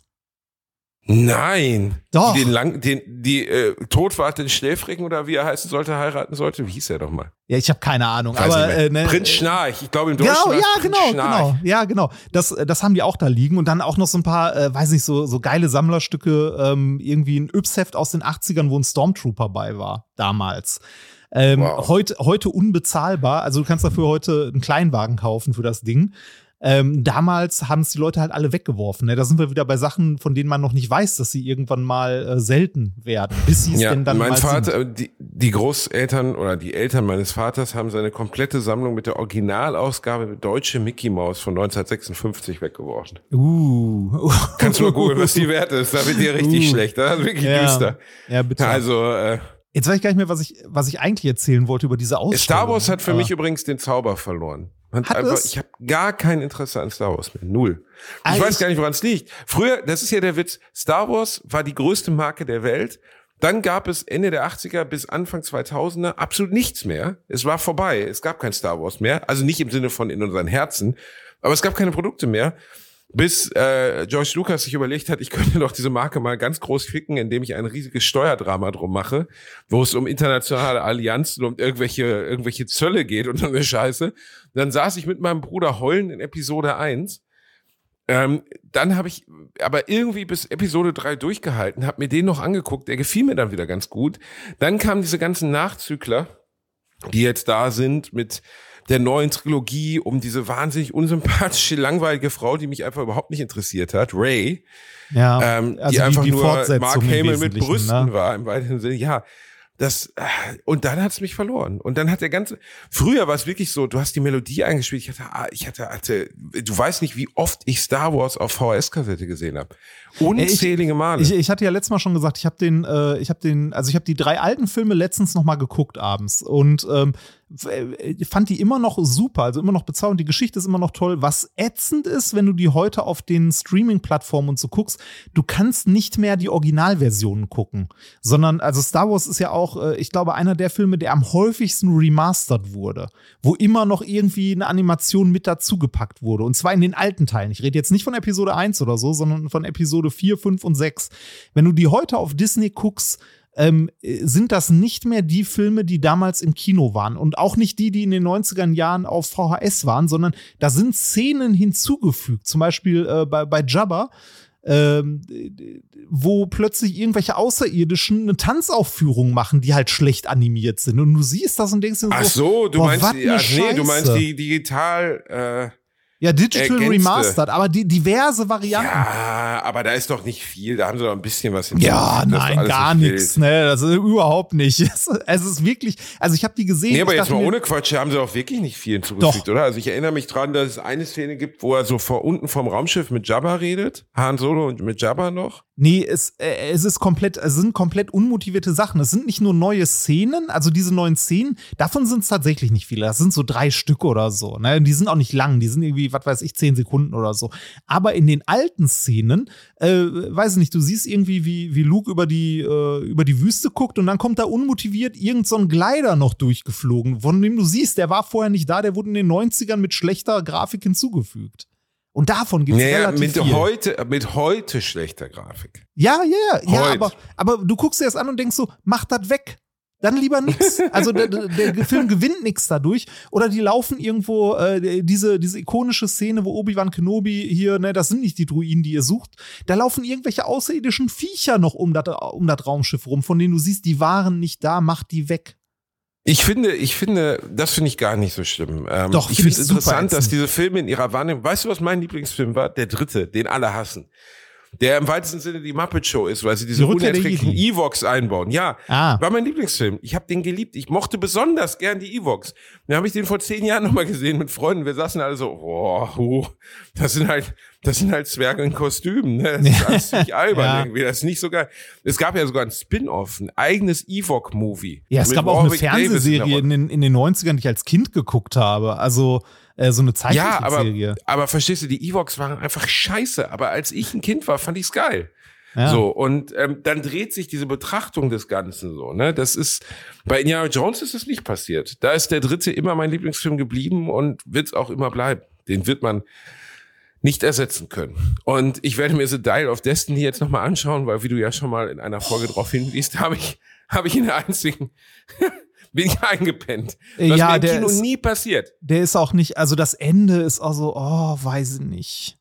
Nein. Doch. Die den lang, den, die äh, Todwarte Schläfrigen oder wie er heißen sollte, heiraten sollte. Wie hieß er doch mal? Ja, ich habe keine Ahnung, Weiß aber äh, ne, Prinz Schnarch. Ich glaube im Deutschen Genau, war es ja, Prinz genau, Schnarch. genau. Ja, genau. Das, äh, das haben die auch da liegen. Und dann auch noch so ein paar, äh, weiß nicht, so, so geile Sammlerstücke, ähm, irgendwie ein Yps-Heft aus den 80ern, wo ein Stormtrooper bei war, damals. Ähm, Wow. heute, heute unbezahlbar. Also du kannst dafür heute einen Kleinwagen kaufen für das Ding. Ähm, damals haben es die Leute halt alle weggeworfen. Ne? Da sind wir wieder bei Sachen, von denen man noch nicht weiß, dass sie irgendwann mal äh, selten werden, bis sie es Ja, denn dann mein mal Vater, sind. äh, die, die Großeltern oder die Eltern meines Vaters haben seine komplette Sammlung mit der Originalausgabe Deutsche Mickey Maus von 1956 weggeworfen. Uh. Kannst du mal googeln, was die wert ist. Da wird dir richtig Uh. schlecht. Das ist wirklich Ja. düster. Ja, bitte. Also, äh, Jetzt weiß ich gar nicht mehr, was ich, was ich eigentlich erzählen wollte über diese Ausstellung. Star Wars hat für mich übrigens den Zauber verloren. Hat einfach, es? ich habe gar kein Interesse an Star Wars mehr. Null. Ich Ah, weiß gar nicht, woran es liegt. Früher, das ist ja der Witz, Star Wars war die größte Marke der Welt. Dann gab es Ende der 80er bis Anfang 2000er absolut nichts mehr. Es war vorbei. Es gab kein Star Wars mehr. Also nicht im Sinne von in unseren Herzen. Aber es gab keine Produkte mehr. Bis äh, George Lucas sich überlegt hat, ich könnte doch diese Marke mal ganz groß ficken, indem ich ein riesiges Steuerdrama drum mache, wo es um internationale Allianzen und irgendwelche, irgendwelche Zölle geht und so eine Scheiße. Dann saß ich mit meinem Bruder heulen in Episode 1. Ähm, dann habe ich aber irgendwie bis Episode 3 durchgehalten, habe mir den noch angeguckt, der gefiel mir dann wieder ganz gut. Dann kamen diese ganzen Nachzügler, die jetzt da sind mit der neuen Trilogie um diese wahnsinnig unsympathische, langweilige Frau, die mich einfach überhaupt nicht interessiert hat, Ray, Ja, ähm, also die einfach nur Fortsetzung Mark Hamill mit Brüsten ne? war, im weiteren Sinne. Ja, das, äh, und dann hat's mich verloren. Und dann hat der ganze, früher war es wirklich so, du hast die Melodie eingespielt, ich hatte, ah, ich hatte, hatte, du weißt nicht, wie oft ich Star Wars auf VHS-Kassette gesehen habe. Unzählige Male. Ich, ich hatte ja letztes Mal schon gesagt, ich habe den, äh, ich habe den, also ich habe die drei alten Filme letztens noch mal geguckt abends und ähm, äh, fand die immer noch super, also immer noch bezaubernd. Die Geschichte ist immer noch toll. Was ätzend ist, wenn du die heute auf den Streaming-Plattformen und so guckst, du kannst nicht mehr die Originalversionen gucken, sondern also Star Wars ist ja auch, äh, ich glaube, einer der Filme, der am häufigsten remastered wurde, wo immer noch irgendwie eine Animation mit dazugepackt wurde und zwar in den alten Teilen. Ich rede jetzt nicht von Episode 1 oder so, sondern von Episode 4, 5 und 6. Wenn du die heute auf Disney guckst, ähm, äh, sind das nicht mehr die Filme, die damals im Kino waren und auch nicht die, die in den 90er Jahren auf VHS waren, sondern da sind Szenen hinzugefügt. Zum Beispiel äh, bei, bei Jabba, ähm, wo plötzlich irgendwelche Außerirdischen eine Tanzaufführung machen, die halt schlecht animiert sind. Und du siehst das und denkst dir Ach so, du boah, meinst, ach nee, du meinst die digital, äh, Ja, Digital ergänzte- Remastered, aber die diverse Varianten. Ja, aber da ist doch nicht viel. Da haben sie doch ein bisschen was Ja, hinzugefügt, dass nein, gar nicht nichts, ne? Also überhaupt nicht. Es, es ist wirklich, also ich habe die gesehen. Nee, aber jetzt mal ohne Quatsch, haben sie auch wirklich nicht viel hinzugefügt, oder? Also ich erinnere mich dran, dass es eine Szene gibt, wo er so vor unten vom Raumschiff mit Jabba redet. Han Solo und mit Jabba noch. Nee, es, äh, es ist komplett, es sind komplett unmotivierte Sachen. Es sind nicht nur neue Szenen, also diese neuen Szenen, davon sind es tatsächlich nicht viele. Das sind so drei Stück oder so. Ne? Die sind auch nicht lang, die sind irgendwie, was weiß ich, zehn Sekunden oder so. Aber in den alten Szenen, äh, weiß ich nicht, du siehst irgendwie, wie, wie Luke über die, äh, über die Wüste guckt und dann kommt da unmotiviert irgend so ein Glider noch durchgeflogen, von dem du siehst, der war vorher nicht da, der wurde in den 90ern mit schlechter Grafik hinzugefügt. Und davon gibt es Naja, relativ mit viel. heute, mit heute schlechter Grafik. Ja, ja, ja, ja aber, aber du guckst dir das an und denkst so, mach das weg. Dann lieber nix. Also der, der der Film gewinnt nichts dadurch. Oder die laufen irgendwo, äh, diese, diese ikonische Szene, wo Obi-Wan Kenobi hier, ne, das sind nicht die Druiden, die ihr sucht. Da laufen irgendwelche außerirdischen Viecher noch um das um das Raumschiff rum, von denen du siehst, die waren nicht da, mach die weg. Ich finde, ich finde, das finde ich gar nicht so schlimm. Ähm, Doch, ich finde es interessant, dass diese Filme in ihrer Wahrnehmung, weißt du, was mein Lieblingsfilm war? Der dritte, den alle hassen. Der im weitesten Sinne die Muppet Show ist, weil sie diese Die unerträglichen. Evox einbauen. Ja, Ah. war mein Lieblingsfilm. Ich habe den geliebt. Ich mochte besonders gern die Evox. Dann habe ich den vor zehn Jahren nochmal gesehen mit Freunden. Wir saßen alle so, oh, oh, das sind halt, das sind halt Zwerge in Kostümen. Ne? Das ist alles ziemlich albern Ja. irgendwie. Das ist nicht so geil. Es gab ja sogar ein Spin-off, ein eigenes Evoc-Movie. Ja, es gab auch eine Fernsehserie in den, in den 90ern, die ich als Kind geguckt habe. Also äh, so eine Ja, aber, Zeichentrickserie. aber verstehst du, die Evox waren einfach scheiße. Aber als ich ein Kind war, fand ich's geil. Ja. So, und ähm, dann dreht sich diese Betrachtung des Ganzen so, ne? Das ist, bei Indiana Jones ist es nicht passiert. Da ist der dritte immer mein Lieblingsfilm geblieben und wird's auch immer bleiben. Den wird man nicht ersetzen können. Und ich werde mir The Dial of Destiny jetzt nochmal anschauen, weil wie du ja schon mal in einer Folge drauf hinwiest, habe ich, habe ich in der einzigen, bin ich eingepennt. Was ja, mir im der Kino ist- nie passiert. Der ist auch nicht, also das Ende ist auch so, oh, weiß ich nicht.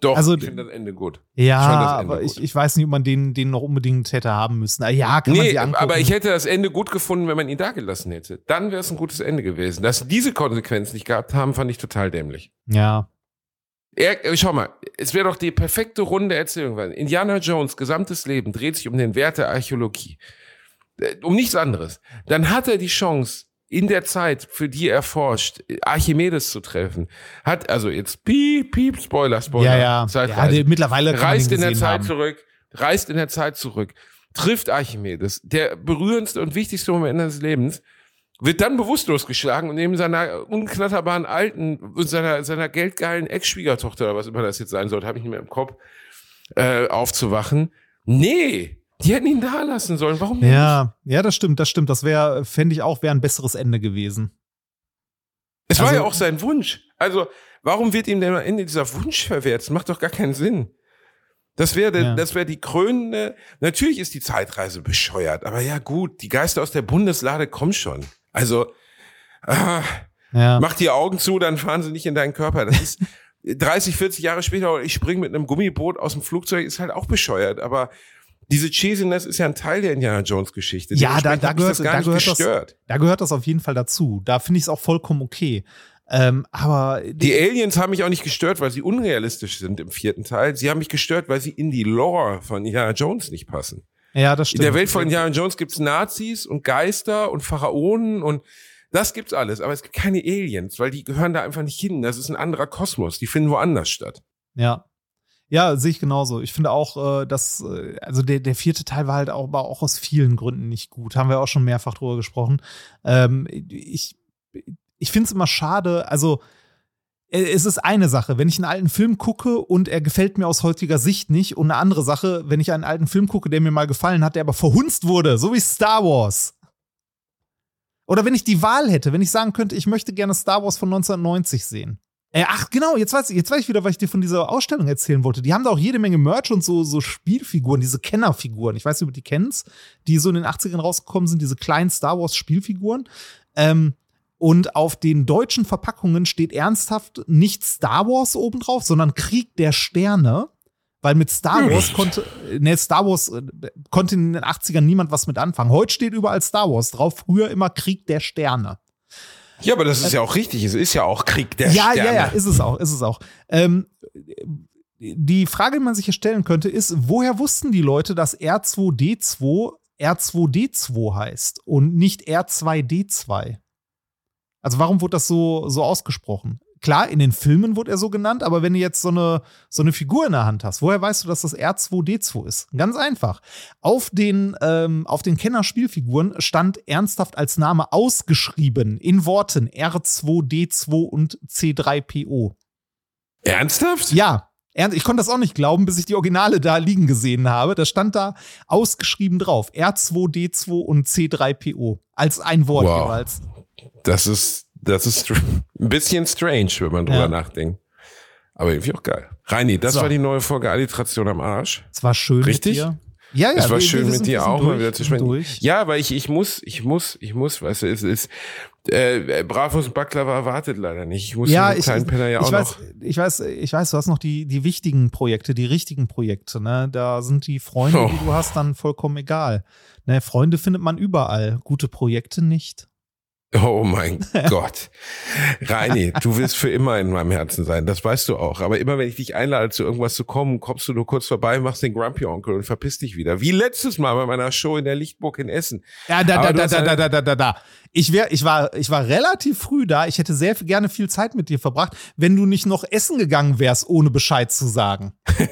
Doch, Also- ich finde das Ende gut. Ja, Ich Ende aber ich, gut. ich weiß nicht, ob man den, den noch unbedingt hätte haben müssen. Ah, Ja, kann man Nee, sie angucken. aber ich hätte das Ende gut gefunden, wenn man ihn da gelassen hätte. Dann wäre es ein gutes Ende gewesen. Dass diese Konsequenz nicht gehabt haben, fand ich total dämlich. ja. Er, schau mal, es wäre doch die perfekte runde Erzählung. Weil Indiana Jones gesamtes Leben dreht sich um den Wert der Archäologie. Äh, Um nichts anderes. Dann hat er die Chance, in der Zeit, für die er forscht, Archimedes zu treffen. Hat, also jetzt piep, piep, Spoiler, Spoiler. Ja, ja. ja Zeitreise der, mittlerweile reist in der Zeit haben. zurück, reist in der Zeit zurück, trifft Archimedes, der berührendste und wichtigste Moment seines Lebens, wird dann bewusstlos geschlagen und neben seiner unknatterbaren alten und seiner, seiner geldgeilen Ex-Schwiegertochter oder was immer das jetzt sein sollte, habe ich nicht mehr im Kopf, äh, aufzuwachen. Nee, die hätten ihn da lassen sollen. Warum denn Ja, ja, das stimmt, das stimmt. Das wäre, fände ich auch, wäre ein besseres Ende gewesen. Es war Also- ja auch sein Wunsch. Also, warum wird ihm denn am Ende dieser Wunsch verwehrt? Das macht doch gar keinen Sinn. Das wäre, Ja. das wäre die krönende. Natürlich ist die Zeitreise bescheuert, aber ja gut, die Geister aus der Bundeslade kommen schon. Also, ah, Ja. mach die Augen zu, dann fahren sie nicht in deinen Körper. Das ist 30, 40 Jahre später, ich springe mit einem Gummiboot aus dem Flugzeug, ist halt auch bescheuert. Aber diese Cheesiness ist ja ein Teil der Indiana Jones Geschichte. Ja, da, da gehört, das gar da, nicht gehört das, da gehört das auf jeden Fall dazu. Da finde ich es auch vollkommen okay. Ähm, aber Die Aliens haben mich auch nicht gestört, weil sie unrealistisch sind im vierten Teil. Sie haben mich gestört, weil sie in die Lore von Indiana Jones nicht passen. ja, das In stimmt. der Welt von Indiana Jones gibt's Nazis und Geister und Pharaonen und das gibt's alles. Aber es gibt keine Aliens, weil die gehören da einfach nicht hin. Das ist ein anderer Kosmos. Die finden woanders statt. Ja. Ja, sehe ich genauso. Ich finde auch, äh, dass, äh, also der, der vierte Teil war halt auch, aber auch aus vielen Gründen nicht gut. Haben wir auch schon mehrfach drüber gesprochen. Ähm, ich ich finde es immer schade, also äh, es ist eine Sache, wenn ich einen alten Film gucke und er gefällt mir aus heutiger Sicht nicht und eine andere Sache, wenn ich einen alten Film gucke, der mir mal gefallen hat, der aber verhunzt wurde, so wie Star Wars. Oder wenn ich die Wahl hätte, wenn ich sagen könnte, ich möchte gerne Star Wars von 1990 sehen. Äh, ach, genau, jetzt weiß, ich, jetzt weiß ich wieder, was ich dir von dieser Ausstellung erzählen wollte. Die haben da auch jede Menge Merch und so, so Spielfiguren, diese Kennerfiguren. Ich weiß nicht, ob du die kennst, die so in den 80ern rausgekommen sind, diese kleinen Star Wars Spielfiguren. Ähm, und auf den deutschen Verpackungen steht ernsthaft nicht Star Wars obendrauf, sondern Krieg der Sterne. Weil mit Star Wars konnte, ne, Star Wars äh, konnte in den 80ern niemand was mit anfangen. Heute steht überall Star Wars drauf, früher immer Krieg der Sterne. Ja, aber das ist ja auch richtig. Es ist ja auch Krieg der ja, Sterne. ja, ja, ist es auch, ist es auch. Ähm, die Frage, die man sich hier stellen könnte, ist, woher wussten die Leute, dass R2D2 R2D2 heißt und nicht R2D2? Also warum wurde das so, so ausgesprochen? Klar, in den Filmen wurde er so genannt, aber wenn du jetzt so eine, so eine Figur in der Hand hast, woher weißt du, dass das R2D2 ist? Ganz einfach. Auf den, ähm, auf den Kenner-Spielfiguren stand ernsthaft als Name ausgeschrieben in Worten R2D2 und C3PO. Ernsthaft? Ja, ich konnte das auch nicht glauben, bis ich die Originale da liegen gesehen habe. Da stand da ausgeschrieben drauf R2D2 und C3PO als ein Wort Wow. jeweils. Das ist, das ist ein bisschen strange, wenn man drüber Ja. nachdenkt. Aber irgendwie auch geil. Reini, das So. war die neue Folge Alliteration am Arsch. Es war schön Richtig? mit dir. Ja, ja, es war wir- schön wir mit dir auch durch, mal wieder zu sprechen. Ja, weil ich, ich muss, ich muss, ich muss, weißt du, es ist, äh, Bravos Baklava erwartet leider nicht. Ich muss Ja, den ich, kleinen Penner ja ich, auch weiß, noch. ich weiß, ich weiß, du hast noch die, die wichtigen Projekte, die richtigen Projekte, ne? Da sind die Freunde, Oh. die du hast, dann vollkommen egal. Ne, Freunde findet man überall, gute Projekte nicht. Oh mein Gott. Reini, du wirst für immer in meinem Herzen sein, das weißt du auch. Aber immer wenn ich dich einlade, zu irgendwas zu kommen, kommst du nur kurz vorbei, machst den Grumpy Onkel und verpisst dich wieder. Wie letztes Mal bei meiner Show in der Lichtburg in Essen. Ja, da, da, da, da, da, da, da, da, da. Ich, wär, ich, war, ich war relativ früh da. Ich hätte sehr gerne viel Zeit mit dir verbracht, wenn du nicht noch essen gegangen wärst, ohne Bescheid zu sagen.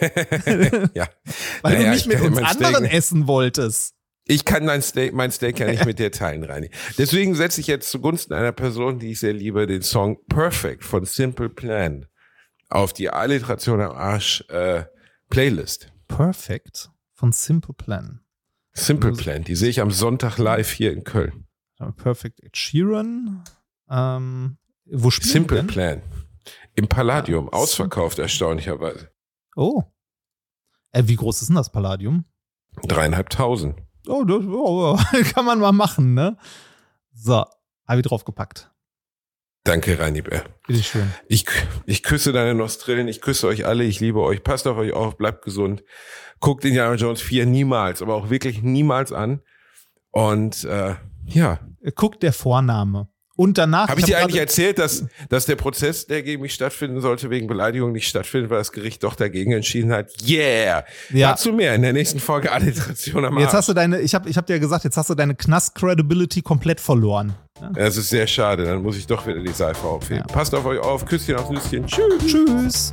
Ja. Weil Naja, du nicht ich mit uns anderen essen wolltest. Ich kann mein Steak, mein Steak ja nicht mit dir teilen, Reini. Deswegen setze ich jetzt zugunsten einer Person, die ich sehr liebe, den Song Perfect von Simple Plan auf die Alliteration am Arsch äh, Playlist. Perfect von Simple Plan. Simple Plan, die sehe ich am Sonntag live hier in Köln. Perfect Ed Sheeran. Ähm, wo spielt Simple? Plan. Im Palladium, Ja, ausverkauft erstaunlicherweise. Oh. Äh, wie groß ist denn das Palladium? Dreieinhalbtausend. Oh, das oh, kann man mal machen, ne? So, habe ich draufgepackt. Danke, Reini Bär. Bitte schön. Ich, ich küsse deine Nostrillen, ich küsse euch alle, ich liebe euch, passt auf euch auf, bleibt gesund. Guckt Indiana Jones 4 niemals, aber auch wirklich niemals an. Und äh, ja, Guckt der Vorname. Und danach. habe ich dir hab eigentlich grade- erzählt, dass, dass der Prozess, der gegen mich stattfinden sollte, wegen Beleidigung nicht stattfindet, weil das Gericht doch dagegen entschieden hat? Yeah! Ja. Dazu mehr in der nächsten Folge Alliteration am Jetzt hast du deine, ich habe ich hab dir gesagt, jetzt hast du deine Knast-Credibility komplett verloren. Das ist sehr schade, dann muss ich doch wieder die Seife aufheben. Ja. Passt auf euch auf, Küsschen aufs Nüsschen. Tschüss. Tschüss.